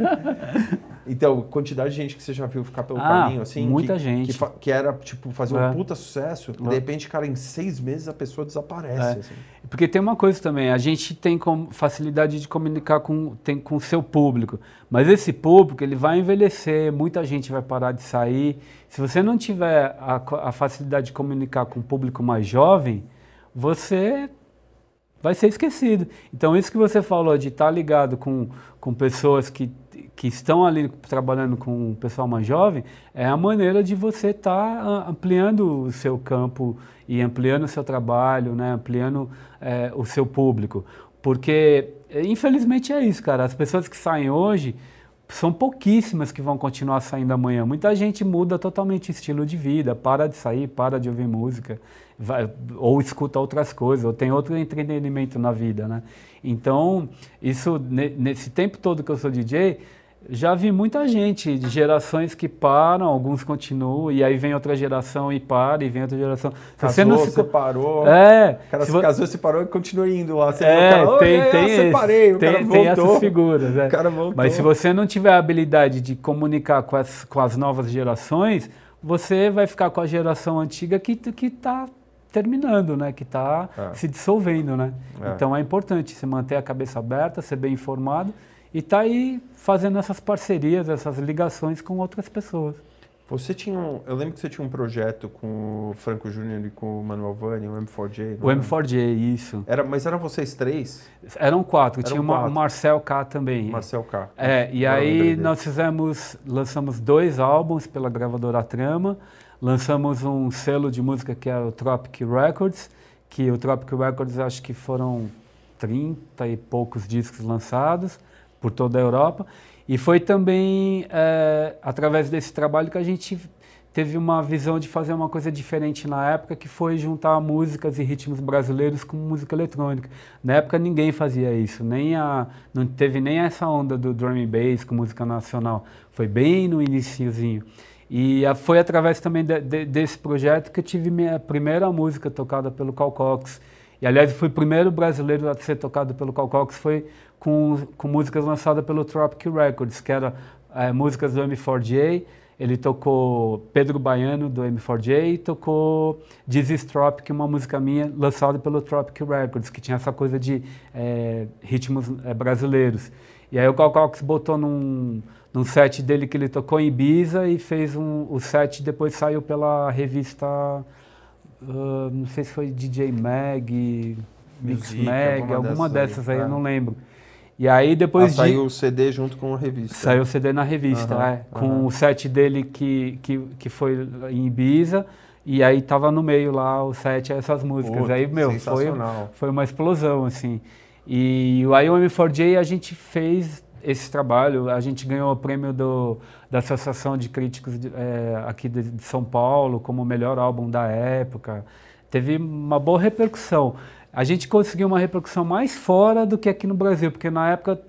Então, quantidade de gente que você já viu ficar pelo ah, caminho, assim. Muita que, gente. Que, que, era, tipo, fazer é. um puta sucesso, é. de repente, cara, em seis meses a pessoa desaparece. É. Assim. Porque tem uma coisa também, a gente tem facilidade de comunicar com, tem, com o seu público, mas esse público, ele vai envelhecer, muita gente vai parar de sair. Se você não tiver a, a facilidade de comunicar com o público mais jovem, você vai ser esquecido. Então, isso que você falou de estar ligado com, com pessoas que que estão ali trabalhando com o pessoal mais jovem, é a maneira de você estar tá ampliando o seu campo e ampliando o seu trabalho, né? ampliando é, o seu público. Porque, infelizmente, é isso, cara. As pessoas que saem hoje são pouquíssimas que vão continuar saindo amanhã. Muita gente muda totalmente o estilo de vida, para de sair, para de ouvir música, vai, ou escuta outras coisas, ou tem outro entretenimento na vida, né? Então, isso, nesse tempo todo que eu sou DJ, já vi muita gente de gerações que param, alguns continuam, e aí vem outra geração e para, e vem outra geração. Casou, você não se... separou. É. O cara se, se casou, separou e continua indo lá. Você é, cara, tem, tem, esse, separei, o tem, cara tem essas figuras. É. Voltou. Mas se você não tiver a habilidade de comunicar com as, com as novas gerações, você vai ficar com a geração antiga que está terminando, né? Que está é. se dissolvendo, né? É. Então é importante você manter a cabeça aberta, ser bem informado e tá aí fazendo essas parcerias, essas ligações com outras pessoas. Você tinha um, eu lembro que você tinha um projeto com o Franco Júnior e com o Manuel Vani, o M4J. O M4J, isso. Era, mas eram vocês três? Eram quatro. Eram tinha quatro. o Marcel K também. Marcel K. É, e aí nós fizemos, lançamos dois álbuns pela gravadora Trama, lançamos um selo de música que é o Tropic Records, que o Tropic Records acho que foram 30 e poucos discos lançados por toda a Europa. E foi também é, através desse trabalho que a gente teve uma visão de fazer uma coisa diferente na época, que foi juntar músicas e ritmos brasileiros com música eletrônica. Na época ninguém fazia isso, nem a, não teve nem essa onda do drum and bass com música nacional. Foi bem no iniciozinho. E a, foi através também de, de, desse projeto que eu tive minha primeira música tocada pelo Cal Cox. E aliás, fui o primeiro brasileiro a ser tocado pelo Cal Cox, foi com, com músicas lançadas pelo Tropic Records, que eram é, músicas do M4J ele tocou Pedro Baiano do M4J e tocou Dizzy Tropic, uma música minha lançada pelo Tropic Records, que tinha essa coisa de é, ritmos é, brasileiros. E aí o Cox botou num, num set dele que ele tocou em Ibiza e fez um, o set depois saiu pela revista, uh, não sei se foi DJ Mag, Mix Music, Mag, alguma alguma dessas dessas aí, aí, eu é. não lembro. E aí depois Ah, de... saiu o CD junto com a revista. Saiu o CD na revista, Aham, é, com o set dele que, que, que foi em Ibiza, e aí tava no meio lá o set essas músicas. Puta, aí, meu, foi, foi uma explosão, assim. E o IOM4J a gente fez esse trabalho, a gente ganhou o prêmio do, da Associação de Críticos de, eh, aqui de, de São Paulo como o melhor álbum da época. Teve uma boa repercussão. A gente conseguiu uma repercussão mais fora do que aqui no Brasil, porque na época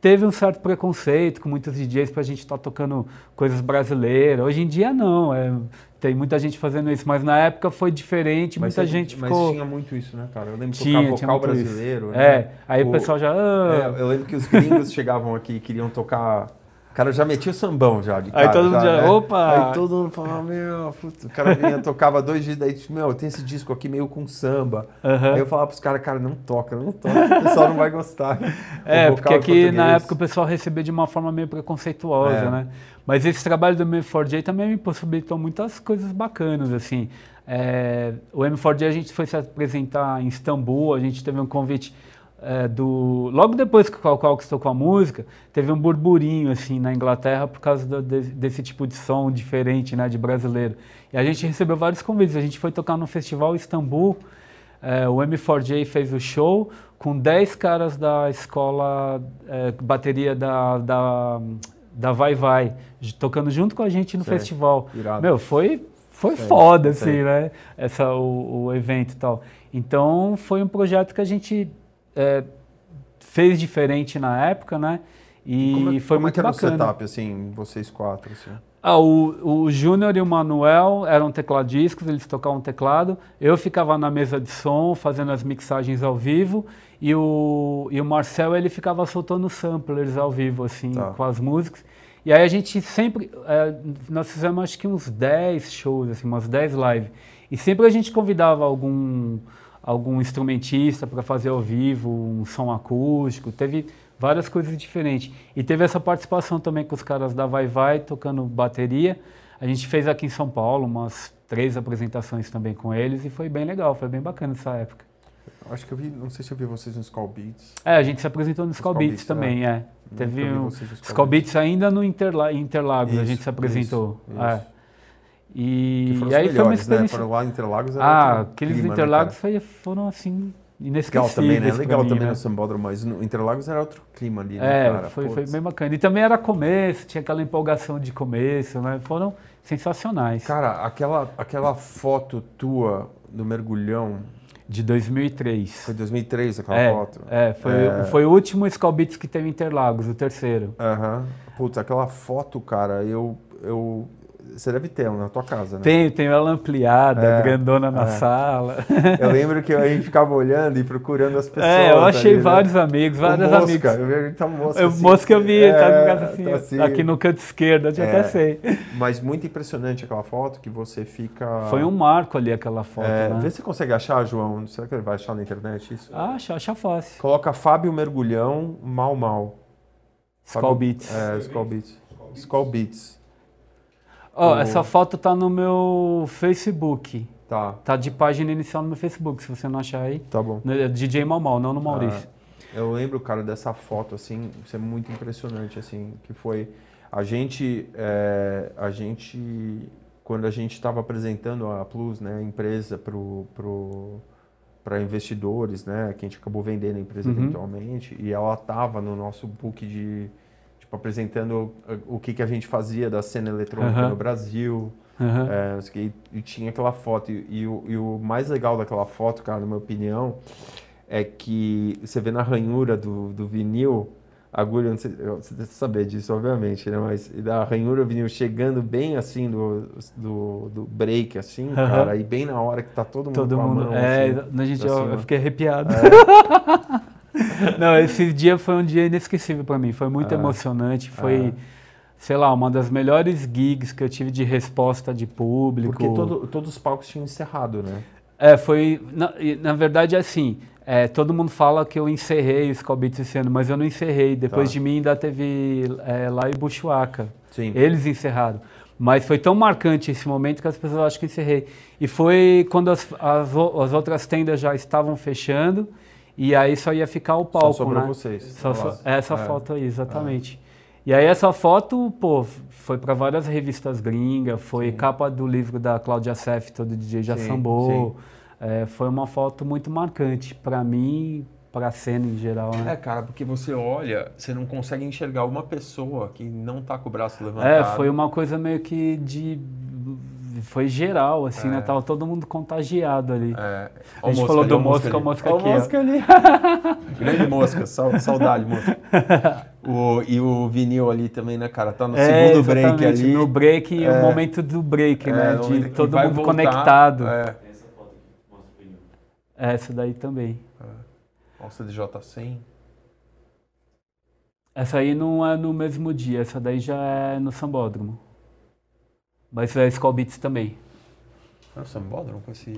teve um certo preconceito com muitos DJs para a gente estar tocando coisas brasileiras. Hoje em dia não, é, tem muita gente fazendo isso, mas na época foi diferente, muita você- gente mas ficou... tinha muito isso, né, cara? Eu lembro de Tinha, tocar vocal brasileiro. É, né? aí o, O- pessoal já... ah, É, eu lembro que os gringos chegavam aqui e queriam tocar. O cara já metia o sambão já. De Aí cara, todo mundo já, né? opa! Aí todo mundo falava, meu, putz, o cara vinha, tocava dois dias, daí, tipo, meu, tem esse disco aqui meio com samba. Aham. Aí eu falava pros caras, cara, não toca, não toca, o pessoal não vai gostar. É, porque aqui na época o pessoal recebia de uma forma meio preconceituosa, É. né? Mas esse trabalho do M4J também me possibilitou muitas coisas bacanas, assim. É, o M4J a gente foi se apresentar em Istambul, a gente teve um convite é, do... Logo depois que o Cal Calx tocou a música, teve um burburinho, assim, na Inglaterra por causa do- de- desse tipo de som diferente, né, de brasileiro. E a gente recebeu vários convites, a gente foi tocar no festival Istambul, é, o M4J fez o show com 10 caras da escola, é, bateria da, da, da Vai Vai, tocando junto com a gente no Sei. festival. Irado. Meu, foi, foi Sei, foda, sei. assim, né? Essa, o, o evento e tal. Então, foi um projeto que a gente é, fez diferente na época, né? E como é, foi como é muito que era bacana. o setup, assim, vocês quatro, assim? Ah, o, o Júnior e o Manuel eram tecladistas, eles tocavam teclado. Eu ficava na mesa de som, fazendo as mixagens ao vivo. E o, e o Marcel, ele ficava soltando samplers ao vivo, assim, Tá. com as músicas. E aí a gente sempre... eh, nós fizemos acho que uns 10 shows, assim, umas 10 lives. E sempre a gente convidava algum, algum instrumentista para fazer ao vivo, um som acústico. Teve várias coisas diferentes. E teve essa participação também com os caras da Vai Vai, tocando bateria. A gente fez aqui em São Paulo umas três apresentações também com eles e foi bem legal, foi bem bacana essa época. Acho que eu vi, não sei se eu vi vocês no Skull Beats. É, a gente se apresentou no Skull Skull Beats Beats, também, é. Teve um Skull Skull Beats. Beats ainda no Interla Interlagos, a Isso, gente se apresentou. isso, é. E, e aí foi uma melhores, né? experiência. Foram lá em Interlagos. era ah, aqueles clima, né, Interlagos cara? foi- foram assim, Legal inesquecíveis. também, né? Legal mim, também né? no Sambódromo, mas no Interlagos era outro clima ali, né, É, cara? foi, foi bem bacana. E também era começo, tinha aquela empolgação de começo, né? Foram sensacionais. Cara, aquela, aquela foto tua do mergulhão, De 2003. foi 2003 aquela é, foto? é, foi, É. foi o último Skull Beats que teve em Interlagos, o terceiro. Aham. Putz, aquela foto, cara, eu, eu... Você deve ter ela na tua casa, né? Tenho, tenho ela ampliada, É, grandona na é. sala. Eu lembro que a gente ficava olhando e procurando as pessoas. É, eu achei ali, né? vários amigos, O vários mosca, amigos. Eu vi ele tá mosca. Eu, assim. mosca eu vi, tá, É, em casa assim, tá assim. aqui no canto esquerdo, eu É. até sei. Mas muito impressionante aquela foto que você fica. Foi um marco ali aquela foto, É, né? Vê se você consegue achar, João. Será que ele vai achar na internet isso? Acha, acha fácil. Coloca Fábio Mergulhão, mal mal. Skull Beats. É, Skull Beats. Skull Beats. Ó, o- essa foto tá no meu Facebook. Tá, Tá de página inicial no meu Facebook, se você não achar aí. tá bom. É DJ Mal Mal, não no Maurício. Eu lembro, cara, dessa foto, assim, isso é muito impressionante, assim, que foi a gente, é, a gente, quando a gente estava apresentando a Plus, né, a empresa pro, pro, para investidores, né, que a gente acabou vendendo a empresa Uhum. eventualmente, e ela estava no nosso book de, tipo, apresentando o que, que a gente fazia da cena eletrônica Aham. no Brasil, Aham. é, e, tinha aquela foto. E, e o, e o mais legal daquela foto, cara, na minha opinião, é que você vê na ranhura do, do vinil, a agulha, sei, você deve saber disso, obviamente, né? Mas da ranhura do vinil chegando bem assim do, do, do break, assim, Aham. cara, e bem na hora que tá todo mundo Todo mundo. mão, é, assim, a gente, eu, eu fiquei arrepiado. não, esse dia foi um dia inesquecível para mim. Foi muito É. emocionante. Foi, sei lá, uma das melhores gigs que eu tive de resposta de público. Porque todo, todos os palcos tinham encerrado, né? É, foi. Na, na verdade, assim, é, todo mundo fala que eu encerrei o Beats esse ano, mas eu não encerrei. Depois Tá. de mim ainda teve é, lá em Buchuaca. Sim. Eles encerraram. Mas foi tão marcante esse momento que as pessoas acham que encerrei. E foi quando as, as, as outras tendas já estavam fechando e aí só ia ficar o palco, Só sobrou né? vocês. Só, essa É. foto aí, exatamente. E aí essa foto, pô, foi para várias revistas gringas, foi capa do livro da Cláudia Seff, todo DJ já Sim, sambou. É, foi uma foto muito marcante para mim, para a cena em geral, né? É, cara, porque você olha, você não consegue enxergar uma pessoa que não tá com o braço É, levantado. foi uma coisa meio que de. Foi geral, assim, né? Tava todo mundo contagiado ali. É, A gente falou do mosca, o mosca aqui, ó. mosca ali. Grande mosca, sau- saudade, mosca. O, e o vinil ali também, né, cara? Tá no É, segundo break ali. No break, É. o momento do break, É, né? De todo mundo voltar, conectado. É. Essa foto aqui mostra o vinil. Essa daí também. Nossa, DJ100. Essa aí não é no mesmo dia, essa daí já é no Sambódromo. Mas é Skull Beats também. É o Sambódromo com, esse,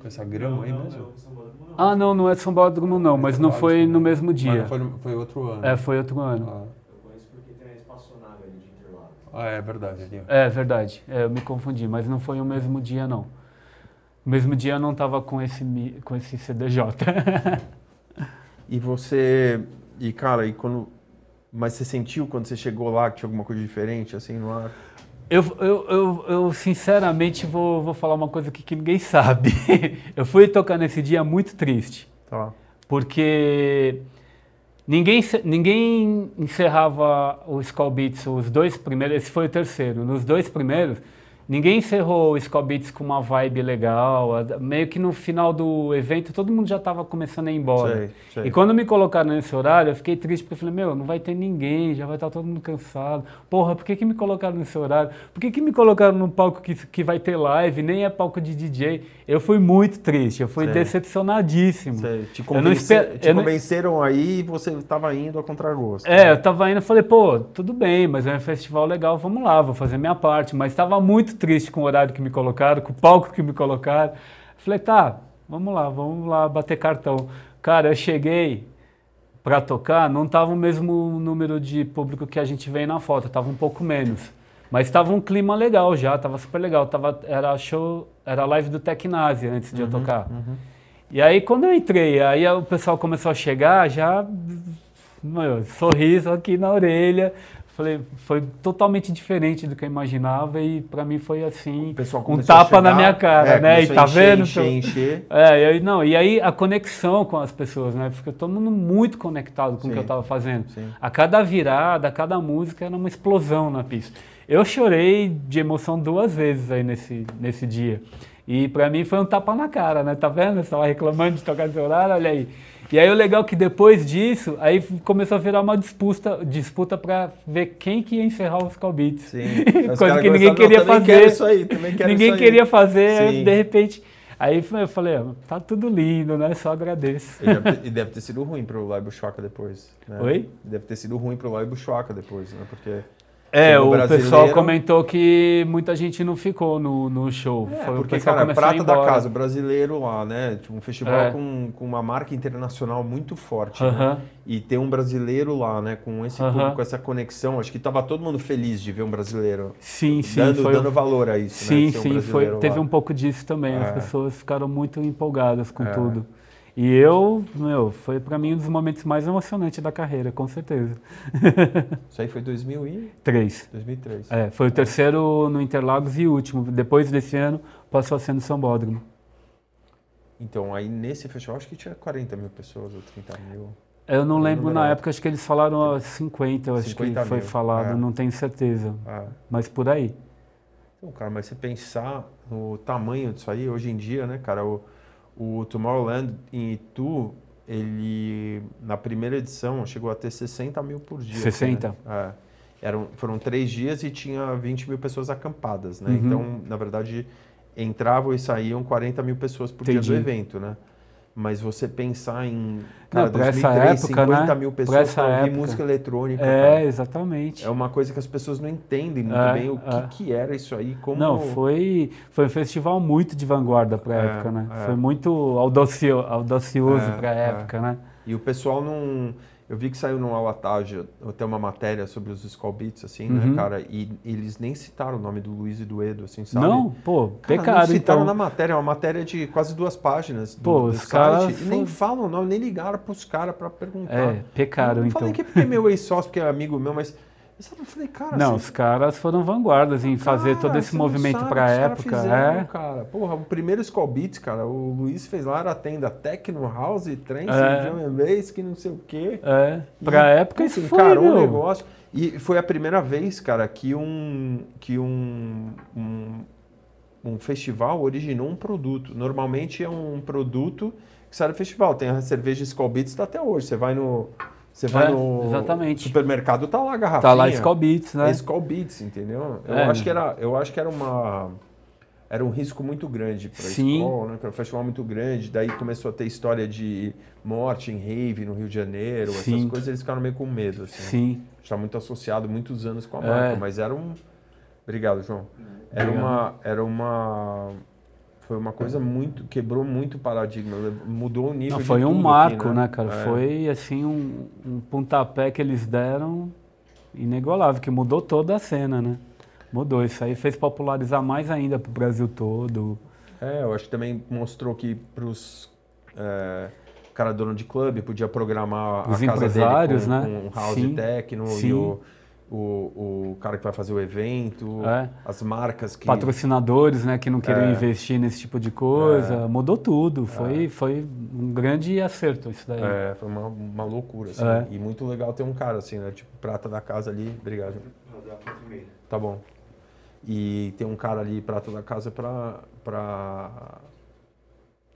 com essa grama aí não, mesmo? não, não. Ah, não, não é Sambódromo não, mas não foi no mesmo Mas dia. não foi, foi outro ano. É, foi outro ano. Ah. Eu conheço porque tem a espaçonave ali de Interlagos. Ah, é verdade. Ali, ó. É verdade, é, eu me confundi, mas não foi o mesmo dia não. O mesmo dia eu não tava com esse, com esse CDJ. E você. E cara, e quando. Mas você sentiu quando você chegou lá que tinha alguma coisa diferente assim no ar? Eu, eu, eu, eu, sinceramente vou, vou falar uma coisa aqui que ninguém sabe. eu fui tocar nesse dia muito triste, Tá. porque ninguém, ninguém encerrava o Skull Beats, os dois primeiros, esse foi o terceiro, nos dois primeiros, ninguém encerrou o Skull Beats com uma vibe legal, meio que no final do evento todo mundo já estava começando a ir embora. Sei, sei. E quando me colocaram nesse horário, eu fiquei triste, porque eu falei, meu, não vai ter ninguém, já vai estar todo mundo cansado. Porra, por que, que me colocaram nesse horário? Por que, que me colocaram num palco que, que vai ter live, nem é palco de DJ? Eu fui muito triste, eu fui Sei. decepcionadíssimo. Te, convence- esper- te eu não- convenceram aí e você estava indo a contragosto. É, eu tava indo, eu falei, pô, tudo bem, mas é um festival legal, vamos lá, vou fazer minha parte. Mas estava muito triste com o horário que me colocaram, com o palco que me colocaram. Falei, tá, vamos lá, vamos lá bater cartão. Cara, eu cheguei para tocar, não tava o mesmo número de público que a gente vê na foto, tava um pouco menos. Mas estava um clima legal já, tava super legal. Tava, era show, era live do Tecnase antes de eu tocar. E aí quando eu entrei, aí o pessoal começou a chegar, já meu, sorriso aqui na orelha. Falei, foi totalmente diferente do que eu imaginava e pra mim foi assim, um tapa na chegar, minha cara, é, né? E tá encher, vendo? Encher, encher. É, e aí, não, e aí a conexão com as pessoas, né? Porque todo mundo muito conectado com o que eu estava fazendo. Sim. A cada virada, a cada música era uma explosão na pista. Eu chorei de emoção duas vezes aí nesse, nesse dia. E pra mim foi um tapa na cara, né? Tá vendo? Você tava reclamando de tocar nesse horário, olha aí. E aí o legal é que depois disso, aí começou a virar uma disputa, disputa para ver quem que ia encerrar os Beats. Sim. Coisa que ninguém queria "Não, fazer. Quero isso aí, também quero Ninguém isso aí." queria fazer, aí, de repente. Aí eu falei, "Ah, tá tudo lindo, né? Só agradeço. E deve, ter, e deve ter sido ruim pro Lai Bushwaka depois. Né? Oi? Deve ter sido ruim pro Lai Bushwaka depois, né? Porque. É, o brasileiro- pessoal comentou que muita gente não ficou no, no show. É, Foi, o porque, cara, prata da casa, o brasileiro lá, né? Um festival É. com, com uma marca internacional muito forte. né? Aham. E ter um brasileiro lá, né? Com esse Aham. público, com essa conexão. Acho que tava todo mundo feliz de ver um brasileiro. Sim, sim. dando, foi, dando valor a isso, sim, né? ser um sim. Foi, teve um pouco disso também. É. As pessoas ficaram muito empolgadas com É. tudo. E eu, meu, foi pra mim um dos momentos mais emocionantes da carreira, com certeza. Isso aí foi 2000 e... Três. 2003. É, foi o terceiro no Interlagos e o último. Depois desse ano, passou a ser no São Bódromo. Então, aí nesse festival, acho que tinha 40 mil pessoas ou 30 mil. Eu não lembro na alto. época, acho que eles falaram ó, 50, eu acho 50 que foi mil, falado, é. não tenho certeza. Ah. Mas por aí. Então, cara, mas você pensar no tamanho disso aí, hoje em dia, né, cara, o, o Tomorrowland em Itu, ele, na primeira edição, chegou a ter 60 mil por dia. 60? Né? É. Eram, foram três dias e tinha 20 mil pessoas acampadas, né? Uhum. Então, na verdade, entravam e saíam 40 mil pessoas por dia Entendi. do evento, né? Mas você pensar em. Cara, Não, pra essa 2003, época, 50 né? mil pessoas pra ouvir música eletrônica. É, cara. exatamente. É uma coisa que as pessoas não entendem muito É, bem o que, é. que era isso aí. Como... Não, foi, foi um festival muito de vanguarda para a É, época, né? é. Foi muito audacio, audacioso É, para a é. época, né? E o pessoal não. Eu vi que saiu no Alatage até uma matéria sobre os Skull Beats, assim, né, Uhum. cara? E eles nem citaram o nome do Luiz e do Edo, assim, sabe? Não, pô, Cara, pecado não citaram então. na matéria, é uma matéria de quase duas páginas do, Pô, do os site. caras E nem falam o nome, nem ligaram pros caras pra perguntar. É, pecaram eu não então. falei que é porque é meu ex-sócio, porque é amigo meu, mas... Sabe, eu falei, cara... Não, assim, os caras foram vanguardas em fazer cara, todo esse movimento para a época. fizeram, é. cara. Porra, o primeiro Skull Beats, cara, o Luiz fez lá, era a tenda Techno, House, Trance, É. And Bass, que não sei o quê. É, E, pra época assim, isso foi, cara, um negócio. E foi a primeira vez, cara, que um que um, um, um festival originou um produto. Normalmente é um produto que sai do festival. Tem a cerveja Skull Beats tá até hoje. Você vai no você vai É, no exatamente. supermercado, tá lá a garrafinha. Tá lá Skull Beats, né? É Skull Beats, entendeu? Eu É, acho que era eu acho que era uma era um risco muito grande para. Skull, né? Que era um festival muito grande. Daí começou a ter história de morte em rave no Rio de Janeiro, essas Sim. coisas. Eles ficaram meio com medo, assim Sim. está muito associado muitos anos com a É. marca, mas era um. Obrigado, João. Era Obrigado. uma, era uma, foi uma coisa muito quebrou muito o paradigma, mudou o nível. Não, foi um tudo marco, aqui, né, cara? É. Foi assim um, um pontapé que eles deram inigualável, que mudou toda a cena, né? Mudou. Isso aí fez popularizar mais ainda pro Brasil todo. É, eu acho que também mostrou que para os cara dono de clube podia programar Os a casa dele com, né? com house Sim, techno e sim. o, o, o cara que vai fazer o evento, É. as marcas que Patrocinadores, né, que não queriam É. investir nesse tipo de coisa. Mudou tudo. Foi, foi um grande acerto isso daí. É, foi uma, uma loucura, assim. É. E muito legal ter um cara assim, né? Tipo, prata da casa ali. Obrigado. Tá bom. E tem um cara ali, prata da casa, pra. pra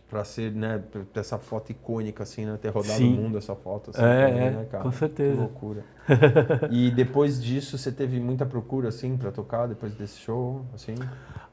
Pra ser, né, essa foto icônica, assim, né? Ter rodado Sim. o mundo essa foto, assim, É, também, é, né, cara? com certeza. Que loucura. e depois disso, você teve muita procura, assim, pra tocar, depois desse show, assim?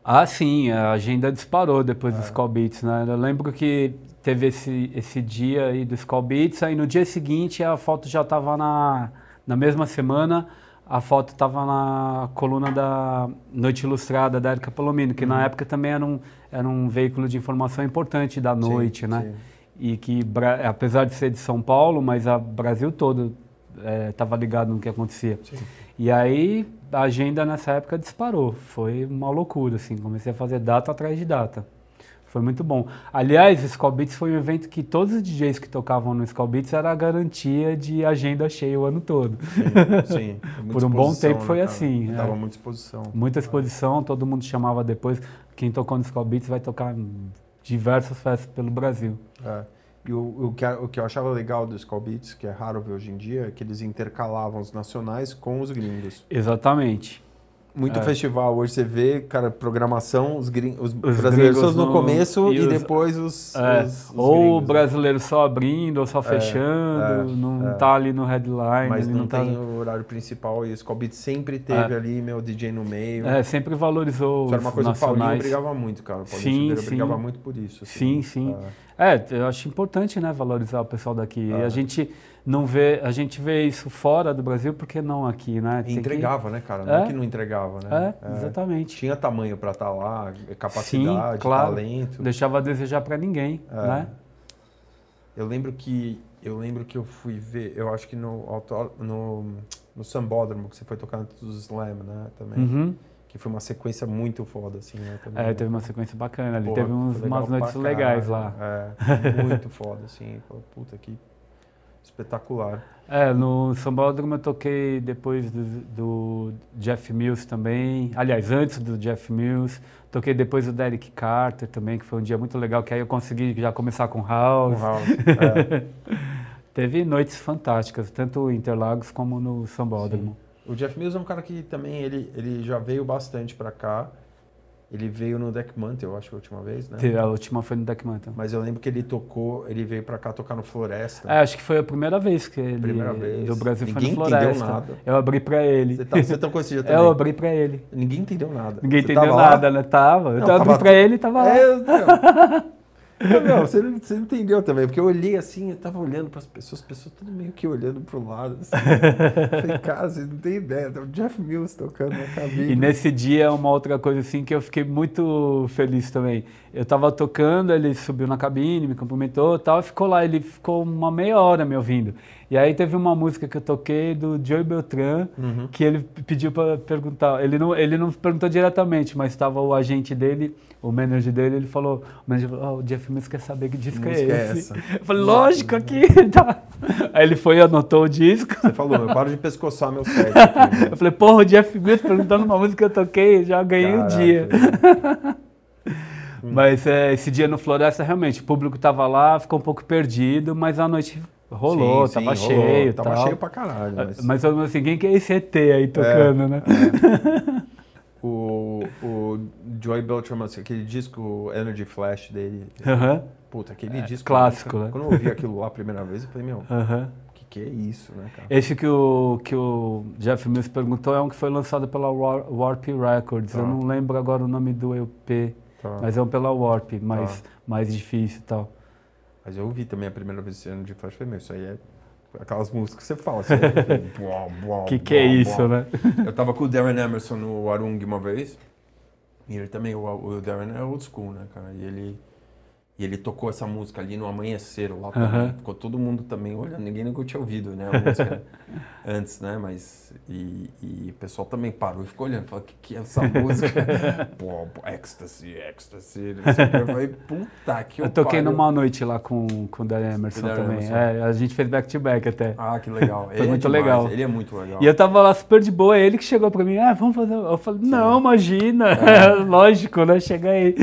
Ah, sim, a agenda disparou depois É. dos Skull Beats, né? Eu lembro que teve esse, esse dia aí dos Skull Beats, aí no dia seguinte a foto já estava na, na mesma semana, a foto estava na coluna da Noite Ilustrada da Erika Palomino, que na época também era um, era um veículo de informação importante da noite, Sim, né? sim. E que, apesar de ser de São Paulo, mas a Brasil todo estava ligado no que acontecia. Sim. E aí a agenda nessa época disparou. Foi uma loucura, assim. Comecei a fazer data atrás de data. Foi muito bom. Aliás, o Skull Beats foi um evento que todos os DJs que tocavam no Skull Beats era a garantia de agenda cheia o ano todo. Sim, sim. Por um bom tempo foi cara? assim, é. Dava muita exposição. Muita exposição, todo mundo chamava depois. Quem tocou no Skull Beats vai tocar em diversas festas pelo Brasil. É. E o, o, que, o que eu achava legal do Skull Beats, que é raro ver hoje em dia, é que eles intercalavam os nacionais com os gringos. Exatamente. Muito É. festival, hoje você vê, cara, programação, os, gring, os, Os brasileiros gringos no, no- começo e e, os- depois os, É, os- ou o né? brasileiro só abrindo ou só fechando, é, não é. tá ali no headline, Mas ele não, tá... tem o horário principal e o Beats sempre teve É. ali, meu DJ no meio. É, sempre valorizou Isso era uma coisa que o Paulinho brigava muito, cara. O Paulinho Sim, sim. brigava muito por isso. assim. Sim, sim. É. É, eu acho importante, né, valorizar o pessoal daqui. É. A gente não vê, a gente vê isso fora do Brasil, porque não aqui, né? E Tem que- entregava, né, cara? Não é É. que não entregava, né? É, exatamente. Tinha tamanho pra estar lá, capacidade, claro. talento. Deixava a desejar para ninguém, É. né? Eu lembro que eu lembro que eu fui ver, eu acho que no no, no Sambódromo que você foi tocar do Slam, né, também, Uhum. Que foi uma sequência muito foda assim, né, também. É, né? teve uma sequência bacana ali, teve uns, umas noites legais lá. É, muito foda assim, puta que espetacular. É, no Sambódromo eu toquei depois do, do Jeff Mills também. Aliás, antes do Jeff Mills. Toquei depois do Derek Carter também, que foi um dia muito legal, que aí eu consegui já começar com Com House. House. É. Teve noites fantásticas, tanto em Interlagos como no Sambódromo. O Jeff Mills é um cara que também ele, ele já veio bastante pra cá. Ele veio no Deck Mantle, eu acho que a última vez, né? A última foi no Deck Mantle. Mas eu lembro que ele tocou, ele veio pra cá tocar no Floresta. É, acho que foi a primeira vez que ele Primeira vez. do Brasil Ninguém foi no entendeu Floresta. nada. Eu abri pra ele. Você, tá, você tocou esse dia também? Eu abri pra ele. Ninguém entendeu nada. Ninguém Você entendeu tava lá? nada, né? Tava. Eu Não, abri tava pra tu- ele e tava lá. É, não. Não, você, não, você entendeu também, porque eu olhei assim, eu tava olhando para as pessoas, as pessoas tudo meio que olhando pro lado. Assim. Cara, você não tem ideia, tá o Jeff Mills tocando na cabine. E nesse dia, uma outra coisa assim que eu fiquei muito feliz também. Eu tava tocando, ele subiu na cabine, me cumprimentou tal, e ficou lá, ele ficou uma meia hora me ouvindo. E aí teve uma música que eu toquei do Joey Beltran, Uhum. que ele pediu para perguntar. Ele não, ele não perguntou diretamente, mas estava o agente dele, o manager dele, ele falou, o manager falou, "Ó, o Jeff Mills quer saber que disco Que é é esse. essa? Eu falei, lógico, aqui, tá. Aí ele foi e anotou o disco. Você falou, eu paro de pescoçar meu set. aqui, né? Eu falei, porra, o Jeff Mills perguntando uma música que eu toquei, já ganhei o Caraca, dia. Mas é, esse dia no Floresta, realmente, o público tava lá, ficou um pouco perdido, mas a noite rolou, Sim, tava sim, rolou. cheio. Tava tal. cheio pra caralho. Mas... Mas eu assim, quem que é esse ET aí tocando, né? O, o Joy Beltram, assim, aquele disco Energy Flash dele. Aham, Puta, aquele disco. clássico, né? Quando eu ouvi aquilo lá a primeira vez, eu falei, meu, aham. o que, que é isso, né, cara? Esse que o, que o Jeff Mills perguntou é um que foi lançado pela War- Warp Records. Tá. Eu não lembro agora o nome do EP, Tá. mas é um pela Warp, mais, Tá. mais difícil e tal. Mas eu ouvi também a primeira vez esse Energy Flash, falei, meu, isso aí é aquelas músicas que você fala. Assim, buá, buá, Que que é buá, isso, buá. né? Eu tava com o Darren Emerson no Arung uma vez. E ele também, o, o Darren é old school, né, cara? E ele, e ele tocou essa música ali no amanhecer lá também. Aham. Ficou todo mundo também olhando, ninguém nunca tinha ouvido, né, a música antes, né? Mas. E, e o pessoal também parou e ficou olhando, falou: o que, que é essa música? pô, pô, ecstasy, ecstasy. Eu falei, puta que Eu toquei pariu. numa noite lá com, com o Darren Emerson também. Emerson. É, a gente fez back-to-back até. Ah, que legal. Ele é muito demais, legal. Ele é muito legal. E eu tava lá super de boa, ele que chegou pra mim, ah, vamos fazer. Eu falei, não, imagina, É. lógico, né? Chega aí.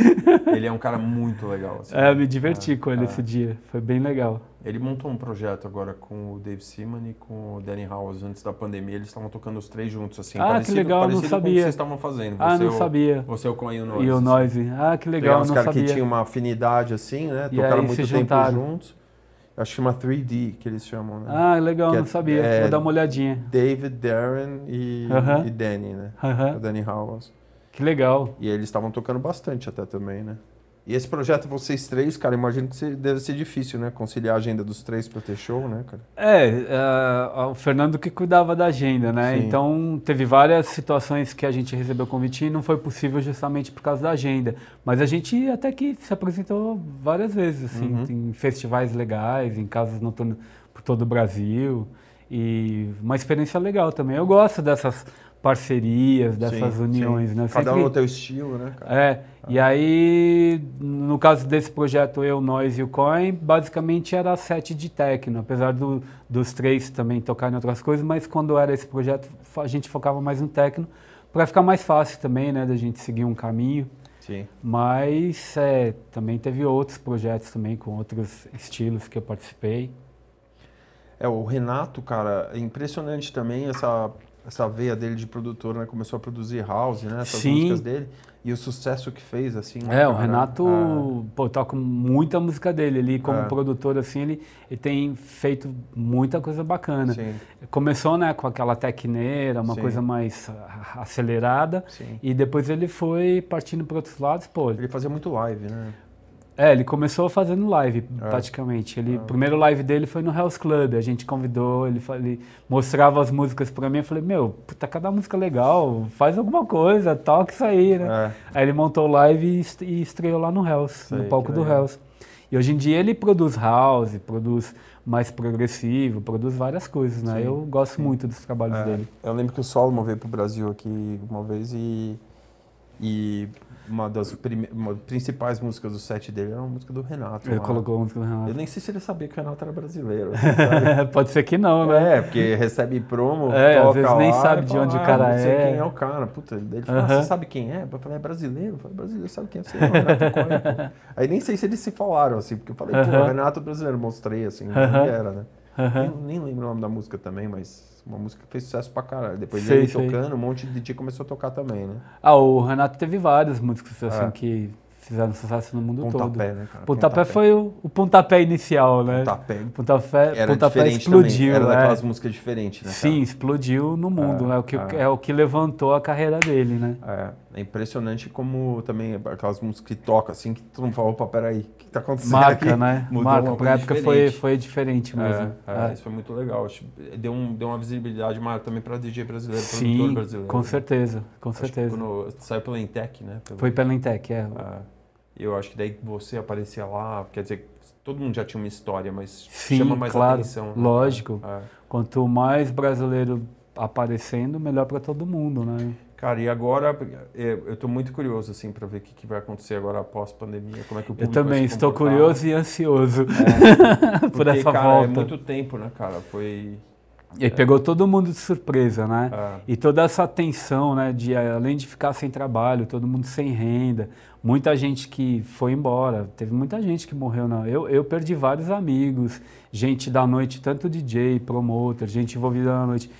Ele é um cara muito legal. assim. É, eu me diverti com ele é. esse dia, foi bem legal. Ele montou um projeto agora com o Dave Seaman e com o Danny House antes da pandemia. Eles estavam tocando os três juntos, assim. Ah, que parecido, legal, não parecido que sabia. vocês estavam fazendo. Ah, Você, não o- sabia. Você, o Coen e o Noise. E o assim. Noise, ah, que legal, Pegaram não caras que tinham uma afinidade, assim, né? E Tocaram muito tempo juntaram. juntos. Acho que chama 3D, que eles chamam, né? Ah, legal, Que é- não sabia, é- vou dar uma olhadinha. David, Darren e, Aham. e Danny, né? Aham, O Danny House. Que legal. E eles estavam tocando bastante até também, né? E esse projeto, vocês três, cara, imagino que deve ser difícil, né? Conciliar a agenda dos três pra ter show, né, cara? É, ah, o Fernando que cuidava da agenda, né? Sim. Então teve várias situações que a gente recebeu convite e não foi possível justamente por causa da agenda. Mas a gente até que se apresentou várias vezes, assim, Uhum. em festivais legais, em casas noturnas por todo o Brasil. E uma experiência legal também. Eu gosto dessas parcerias, dessas Sim, uniões, sim. né? Cada um Sempre- no teu estilo, né, cara? é, e aí, no caso desse projeto, eu, nós e o Coin, basicamente era sete de techno, apesar do- dos três também tocarem outras coisas, mas quando era esse projeto, a gente focava mais no techno, para ficar mais fácil também, né, da gente seguir um caminho. Sim. Mas é, também teve outros projetos também com outros estilos que eu participei. É, o Renato, cara, é impressionante também essa, essa veia dele de produtor, né? Começou a produzir house, né? Essas Sim. músicas dele. E o sucesso que fez, assim. né, É, o? Renato, É. pô, toca muita música dele. Ele, como É. produtor, assim, ele, ele tem feito muita coisa bacana. Sim, Começou, né, com aquela tecneira, uma Sim. coisa mais acelerada. sim. E depois ele foi partindo para outros lados, pô. Ele fazia muito live, né? É, ele começou fazendo live, É. praticamente. Ele, É. O primeiro live dele foi no House Club. A gente convidou, ele, ele mostrava as músicas para mim. Eu falei, meu, puta, cada música legal, faz alguma coisa, toca isso aí, né? É. Aí ele montou o live e est- e estreou lá no House, Sei, no palco do. House. E hoje em dia ele produz house, produz mais progressivo, produz várias coisas, né? Sim, Eu gosto sim. muito dos trabalhos É, dele. Eu lembro que o Solomon veio pro Brasil aqui uma vez e, e uma das prime- uma principais músicas do set dele era uma música do Renato. Ele lá. colocou a música do Eu Renato. nem sei se ele sabia que o Renato era brasileiro. Pode ser que não, né? É, porque recebe promo, É, às toca vezes nem sabe de fala, onde o "Ah, cara não sei é." quem é o cara. Puta, ele fala, Aham. você sabe quem é? Eu falei, é brasileiro? Eu falei, brasileiro, sabe quem é? Você não, Renato Cohen, pô. Aí nem sei se eles se falaram, assim, porque eu falei, pô, Aham. Renato brasileiro, mostrei, assim, Aham. onde era, né? Aham. Nem, nem lembro o nome da música também, mas uma música que fez sucesso pra caralho. Depois Sei, ele sei. tocando, um monte de dia começou a tocar também, né? Ah, o Renato teve várias músicas assim É. que fizeram sucesso no mundo todo. Pontapé, né, cara? Pontapé foi o, o pontapé inicial, né? Pontapé. Pontapé, Era pontapé explodiu, também. Era né? daquelas músicas diferentes, né? Sim, explodiu no mundo, É, né? O que, é. é o que levantou a carreira dele, né? cara? É. É impressionante como também aquelas músicas que toca assim, que todo mundo fala, opa, peraí, o que tá acontecendo Marca, aqui? né? Mudou Marca, pra época foi, diferente. foi diferente mesmo. É, é, É. Isso foi muito legal. Deu, um, deu uma visibilidade maior também para DJ brasileiro, produtor Sim, brasileiro. com né? certeza, com certeza. Quando saiu pela Intec, né? Pelo- Foi pela Intec, é. É, eu acho que daí você aparecia lá, quer dizer, todo mundo já tinha uma história, mas Sim, chama mais claro, atenção. né? lógico. É. Quanto mais brasileiro aparecendo, melhor para todo mundo, né? Cara, e agora eu eu tô muito curioso assim para ver o que, que vai acontecer agora após pandemia, como é que o Eu público vai também estou curioso e ansioso por Porque, essa cara, volta. é muito tempo, né, cara? Foi E pegou todo mundo de surpresa, né? é, E toda essa tensão, né, de além de ficar sem trabalho, todo mundo sem renda, muita gente que foi embora, teve muita gente que morreu. Não. Eu, eu perdi vários amigos, gente da noite, tanto DJ, promotor, gente envolvida na noite.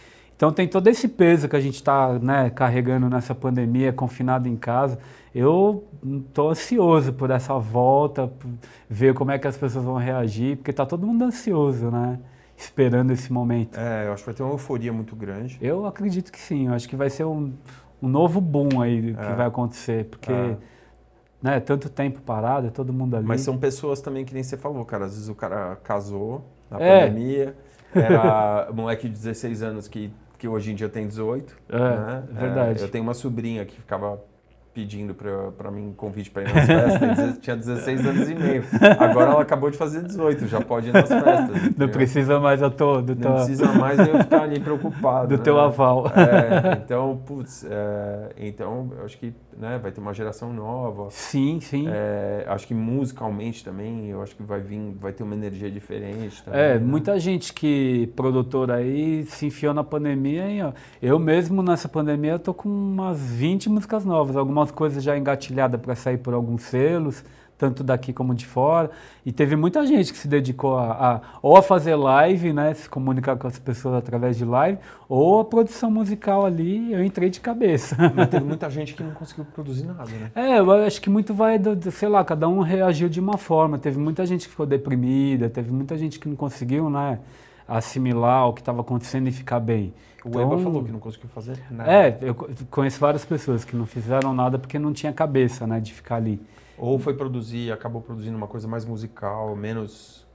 Então tem todo esse peso que a gente está né, carregando nessa pandemia, confinado em casa. Eu estou ansioso por essa volta, por ver como é que as pessoas vão reagir, porque está todo mundo ansioso, né? Esperando esse momento. é, eu acho que vai ter uma euforia muito grande. Eu acredito que sim. Eu acho que vai ser um, um novo boom aí que É. vai acontecer, porque É. né, tanto tempo parado, é todo mundo ali. Mas são pessoas também que nem você falou, cara. Às vezes o cara casou na É. pandemia, era moleque de 16 anos que, que hoje em dia tem 18. É, né? é verdade. eu tenho uma sobrinha que ficava pedindo pra, pra mim um convite pra ir nas festas, tinha 16 anos e meio. Agora ela acabou de fazer 18, já pode ir nas festas. Não entendeu? precisa mais a todo, Não precisa mais eu ficar ali preocupado. do né? teu aval. É, então, putz, é, então eu acho que né, vai ter uma geração nova. Sim, sim. É, acho que musicalmente também, eu acho que vai vir, vai ter uma energia diferente. Também, É, né? muita gente que, produtor aí, se enfiou na pandemia ó, eu mesmo nessa pandemia tô com umas 20 músicas novas, algumas coisas já engatilhadas para sair por alguns selos, tanto daqui como de fora. E teve muita gente que se dedicou a, a- ou a fazer live, né, se comunicar com as pessoas através de live, ou a produção musical ali, eu entrei de cabeça. Mas teve muita gente que não conseguiu produzir nada, né? É, eu acho que muito vai, do- sei lá, cada um reagiu de uma forma. Teve muita gente que ficou deprimida, teve muita gente que não conseguiu, né, assimilar o que estava acontecendo e ficar bem. O Então, Eba falou que não conseguiu fazer nada. É, eu co- conheço várias pessoas que não fizeram nada porque não tinha cabeça, né, de ficar ali. Ou foi produzir, acabou produzindo uma coisa mais musical, menos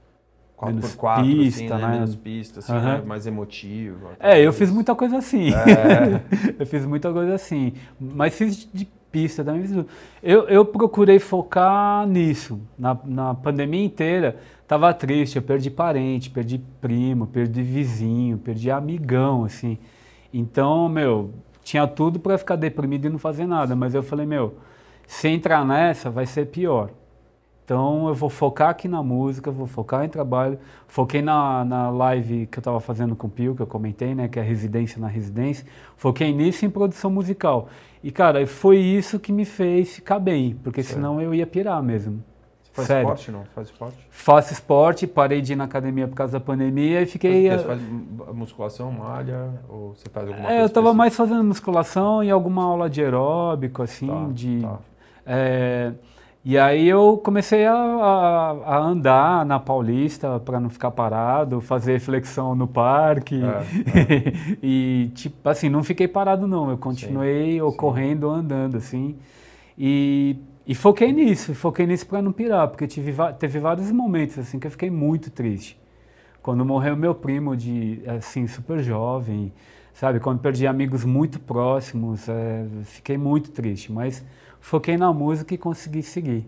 4x4, Menos assim, pista, né? né? Menos pista, assim, Aham. né? mais emotiva. É, eu fiz muita coisa assim. É. eu fiz muita coisa assim. Mas fiz de pista também. fiz tudo. Eu, eu procurei focar nisso. Na, na pandemia inteira, tava triste. Eu perdi parente, perdi primo, perdi vizinho, perdi amigão, assim. Então, meu, tinha tudo para ficar deprimido e não fazer nada. Mas eu falei, meu, se entrar nessa, vai ser pior. Então eu vou focar aqui na música, vou focar em trabalho. Foquei na, na live que eu estava fazendo com o Pio, que eu comentei, né? Que é Residência na Residência. Foquei nisso em produção musical. E, cara, foi isso que me fez ficar bem, porque Certo. senão eu ia pirar mesmo. Você faz Sério. esporte, não? Faz esporte? Faço esporte, parei de ir na academia por causa da pandemia e fiquei. Você faz musculação, malha, ou você faz alguma É, coisa eu estava mais fazendo musculação e alguma aula de aeróbico, assim, Tá, de. tá. É, e aí eu comecei a, a- a andar na Paulista para não ficar parado, fazer flexão no parque. É, e, tipo, assim, não fiquei parado não, eu continuei sim. correndo ou andando, assim. E, e foquei nisso, foquei nisso para não pirar, porque tive, teve vários momentos, assim, que eu fiquei muito triste. Quando morreu meu primo, de, assim, super jovem, sabe? Quando perdi amigos muito próximos, é, fiquei muito triste, mas foquei na música e consegui seguir.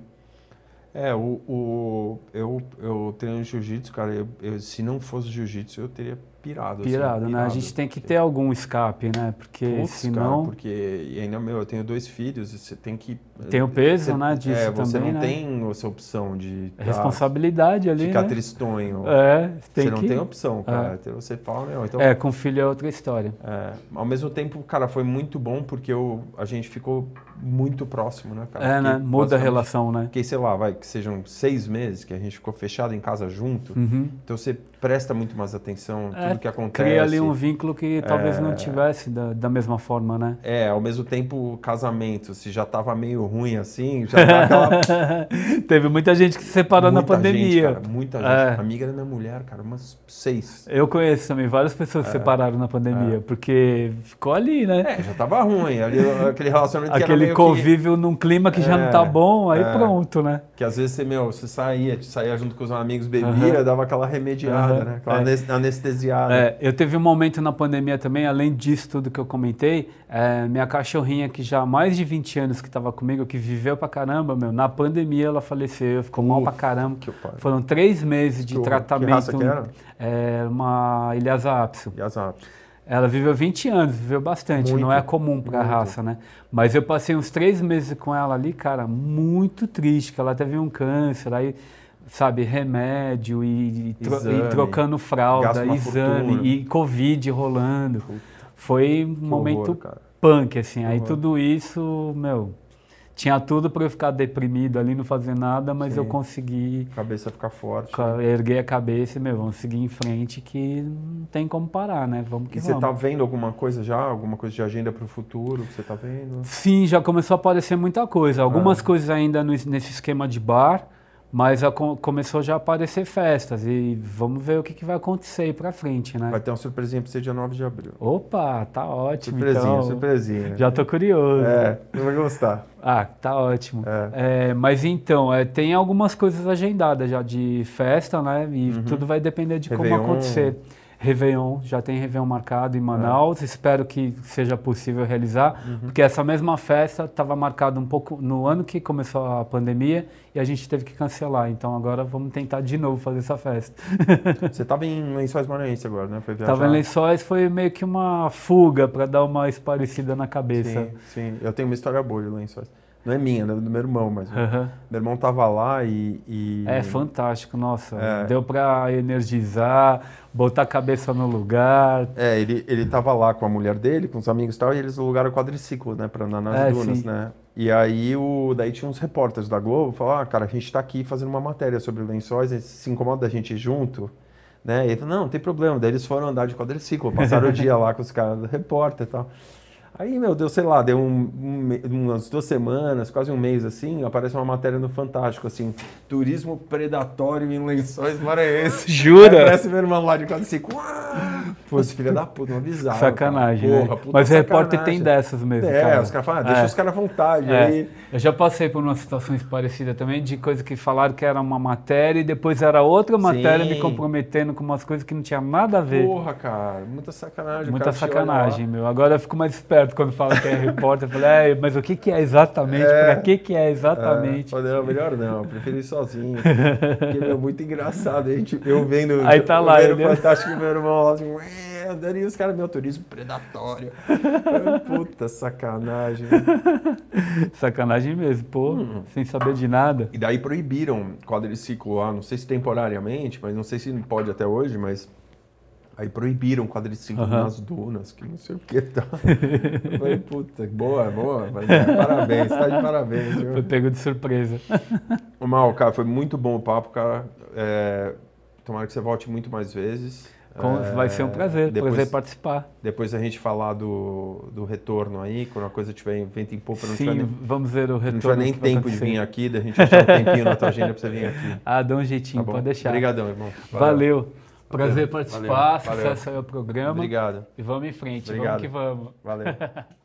É, o, o, eu, eu treino jiu-jitsu, cara, eu, eu- se não fosse jiu-jitsu, eu teria pirado. assim, Pirado, né? A gente tem que ter algum escape, né? Porque Putz, senão cara, porque e ainda, meu, eu tenho dois filhos, e você tem que... tem o peso, você- né, disso É, você também, não né? tem essa opção de É ah, responsabilidade ali, ficar né? tristonho. É, tem você não que... tem opção, cara. Então você fala, meu, então... É, com filho é outra história. É, ao mesmo tempo, cara, foi muito bom porque eu, a gente ficou muito próximo, né, cara? É, né? Porque, Muda a relação, né? Porque, sei lá, vai, que sejam seis meses que a gente ficou fechado em casa junto. Uhum. Então você presta muito mais atenção em É, tudo que acontece. Cria ali um vínculo que talvez É. não tivesse da, da mesma forma, né? É, ao mesmo tempo, casamento, se já tava meio ruim assim, já aquela Teve muita gente que se separou na Muita pandemia. Gente, cara, muita gente. É. Amiga da minha mulher, cara, umas seis. Eu conheço também várias pessoas que se separaram na pandemia, porque ficou ali, né? É, já tava ruim. Ali, aquele relacionamento que era Aquele convívio num clima que já não tá É, bom, aí é. pronto, né? que, que às vezes você, meu, você saía, saía junto com os amigos, bebia, Aham. dava aquela remediada, Aham, né? Aquela é. anes- anestesiada. É, eu teve um momento na pandemia também, além disso tudo que eu comentei, é, minha cachorrinha que já há mais de 20 anos que estava comigo, que viveu pra caramba, meu, na pandemia ela faleceu, ficou mal pra caramba. Que. Foram três meses de Que tratamento. Que raça que era? É, uma Ilhasa Apso. Apps. Ela viveu 20 anos, viveu bastante, Muito, não é comum para a raça, né? Mas eu passei uns três meses com ela ali, cara, muito triste, que ela teve um câncer, aí, sabe, remédio e, e tro- e Exame, trocando fralda, exame fortuna. e Covid rolando. Foi um momento horror, punk, assim. Aí tudo isso, meu, tinha tudo para eu ficar deprimido ali, não fazer nada, mas eu Sim. consegui Cabeça ficar forte. ca- erguer a cabeça e, meu, vamos seguir em frente que não tem como parar, né? Vamos que E você vamos. tá vendo alguma coisa já? Alguma coisa de agenda pro futuro que você tá vendo? Sim, já começou a aparecer muita coisa. Algumas Ah. coisas ainda no- nesse esquema de bar, mas a co- começou já a aparecer festas. E vamos ver o que, que vai acontecer aí pra frente, né? Vai ter uma surpresinha pra você dia 9 de abril. Opa, tá ótimo. Surpresinha, então. surpresinha. Já tô curioso. É, você vai gostar. Ah, tá ótimo. É. É, mas então, é, tem algumas coisas agendadas já de festa, né? E Uhum. tudo vai depender de Réveillon. como acontecer. Réveillon, já tem Réveillon marcado em Manaus, espero que seja possível realizar, Uhum. porque essa mesma festa estava marcada um pouco no ano que começou a pandemia e a gente teve que cancelar, então agora vamos tentar de novo fazer essa festa. Você tava em Lençóis Maranhense agora, né? Foi viajar. Tava em Lençóis, foi meio que uma fuga para dar uma esparecida na cabeça. Sim, sim. Eu tenho uma história boa de Lençóis. Não é minha, né? Do meu irmão, mas Aham. meu irmão tava lá e... e- É fantástico, nossa. É. Deu pra energizar, botar a cabeça no lugar. É, ele, ele tava lá com a mulher dele, com os amigos e tal, e eles alugaram quadriciclo, né, pra andar nas É, dunas, sim. né? E aí, o, daí tinha uns repórteres da Globo, falaram, ah, cara, a gente tá aqui fazendo uma matéria sobre lençóis, se incomoda da gente junto, né? E ele falou, não, não tem problema. Daí eles foram andar de quadriciclo, passaram o dia lá com os caras do repórter e tal. Aí, meu Deus, sei lá, deu um- um me- umas duas semanas, quase um mês assim, aparece uma matéria no Fantástico, assim, turismo predatório em lençóis maranhenses. Jura? Aí Parece meu irmão lá de. Uau! Pô, esse filho da puta, não avisava. sacanagem, cara. né? Porra, puta Mas o repórter sacanagem. tem dessas mesmo. É, cara. os caras falam, ah, deixa É. os caras à vontade. É. Aí, Eu já passei por umas situações parecidas também, de coisa que falaram que era uma matéria e depois era outra matéria me Sim. comprometendo com umas coisas que não tinha nada a ver. porra, cara, muita sacanagem. Muita sacanagem, meu. Agora eu fico mais esperto quando fala que é repórter. Eu falo, é, mas o que, que é exatamente? É. Pra que, que é É, exatamente? falei, não, melhor não, eu prefiro ir sozinho. Porque, meu, muito engraçado. A gente, eu vendo. Aí tá eu lá, vendo ele- Fantástico, meu irmão lá assim, andando e os caras, meu turismo predatório. Puta sacanagem. Sacanagem mesmo, pô, Hum. sem saber de nada. E daí proibiram quadriciclo lá, não sei se temporariamente, mas não sei se pode até hoje, mas aí proibiram quadriciclo Aham. nas dunas, que não sei o que tá. Eu falei, puta, boa, boa, parabéns, tá de parabéns. viu? Foi pego de surpresa. Ô, Mal, cara, foi muito bom o papo, cara. É, tomara que você volte muito mais vezes. É, Vai ser um prazer, depois, prazer participar. Depois a gente falar do, do retorno aí, quando a coisa tiver em vento em popa, não Sim, nem, vamos ver o não retorno. tiver nem tempo de vir aqui, da gente achar um tempinho na tua agenda pra você vir aqui. Ah, dá um Tá jeitinho, bom? pode deixar. Obrigadão, irmão. Valeu. Prazer Valeu. participar, Valeu. sucesso aí ao programa. Obrigado. E vamos em frente, Obrigado. vamos que vamos. Valeu.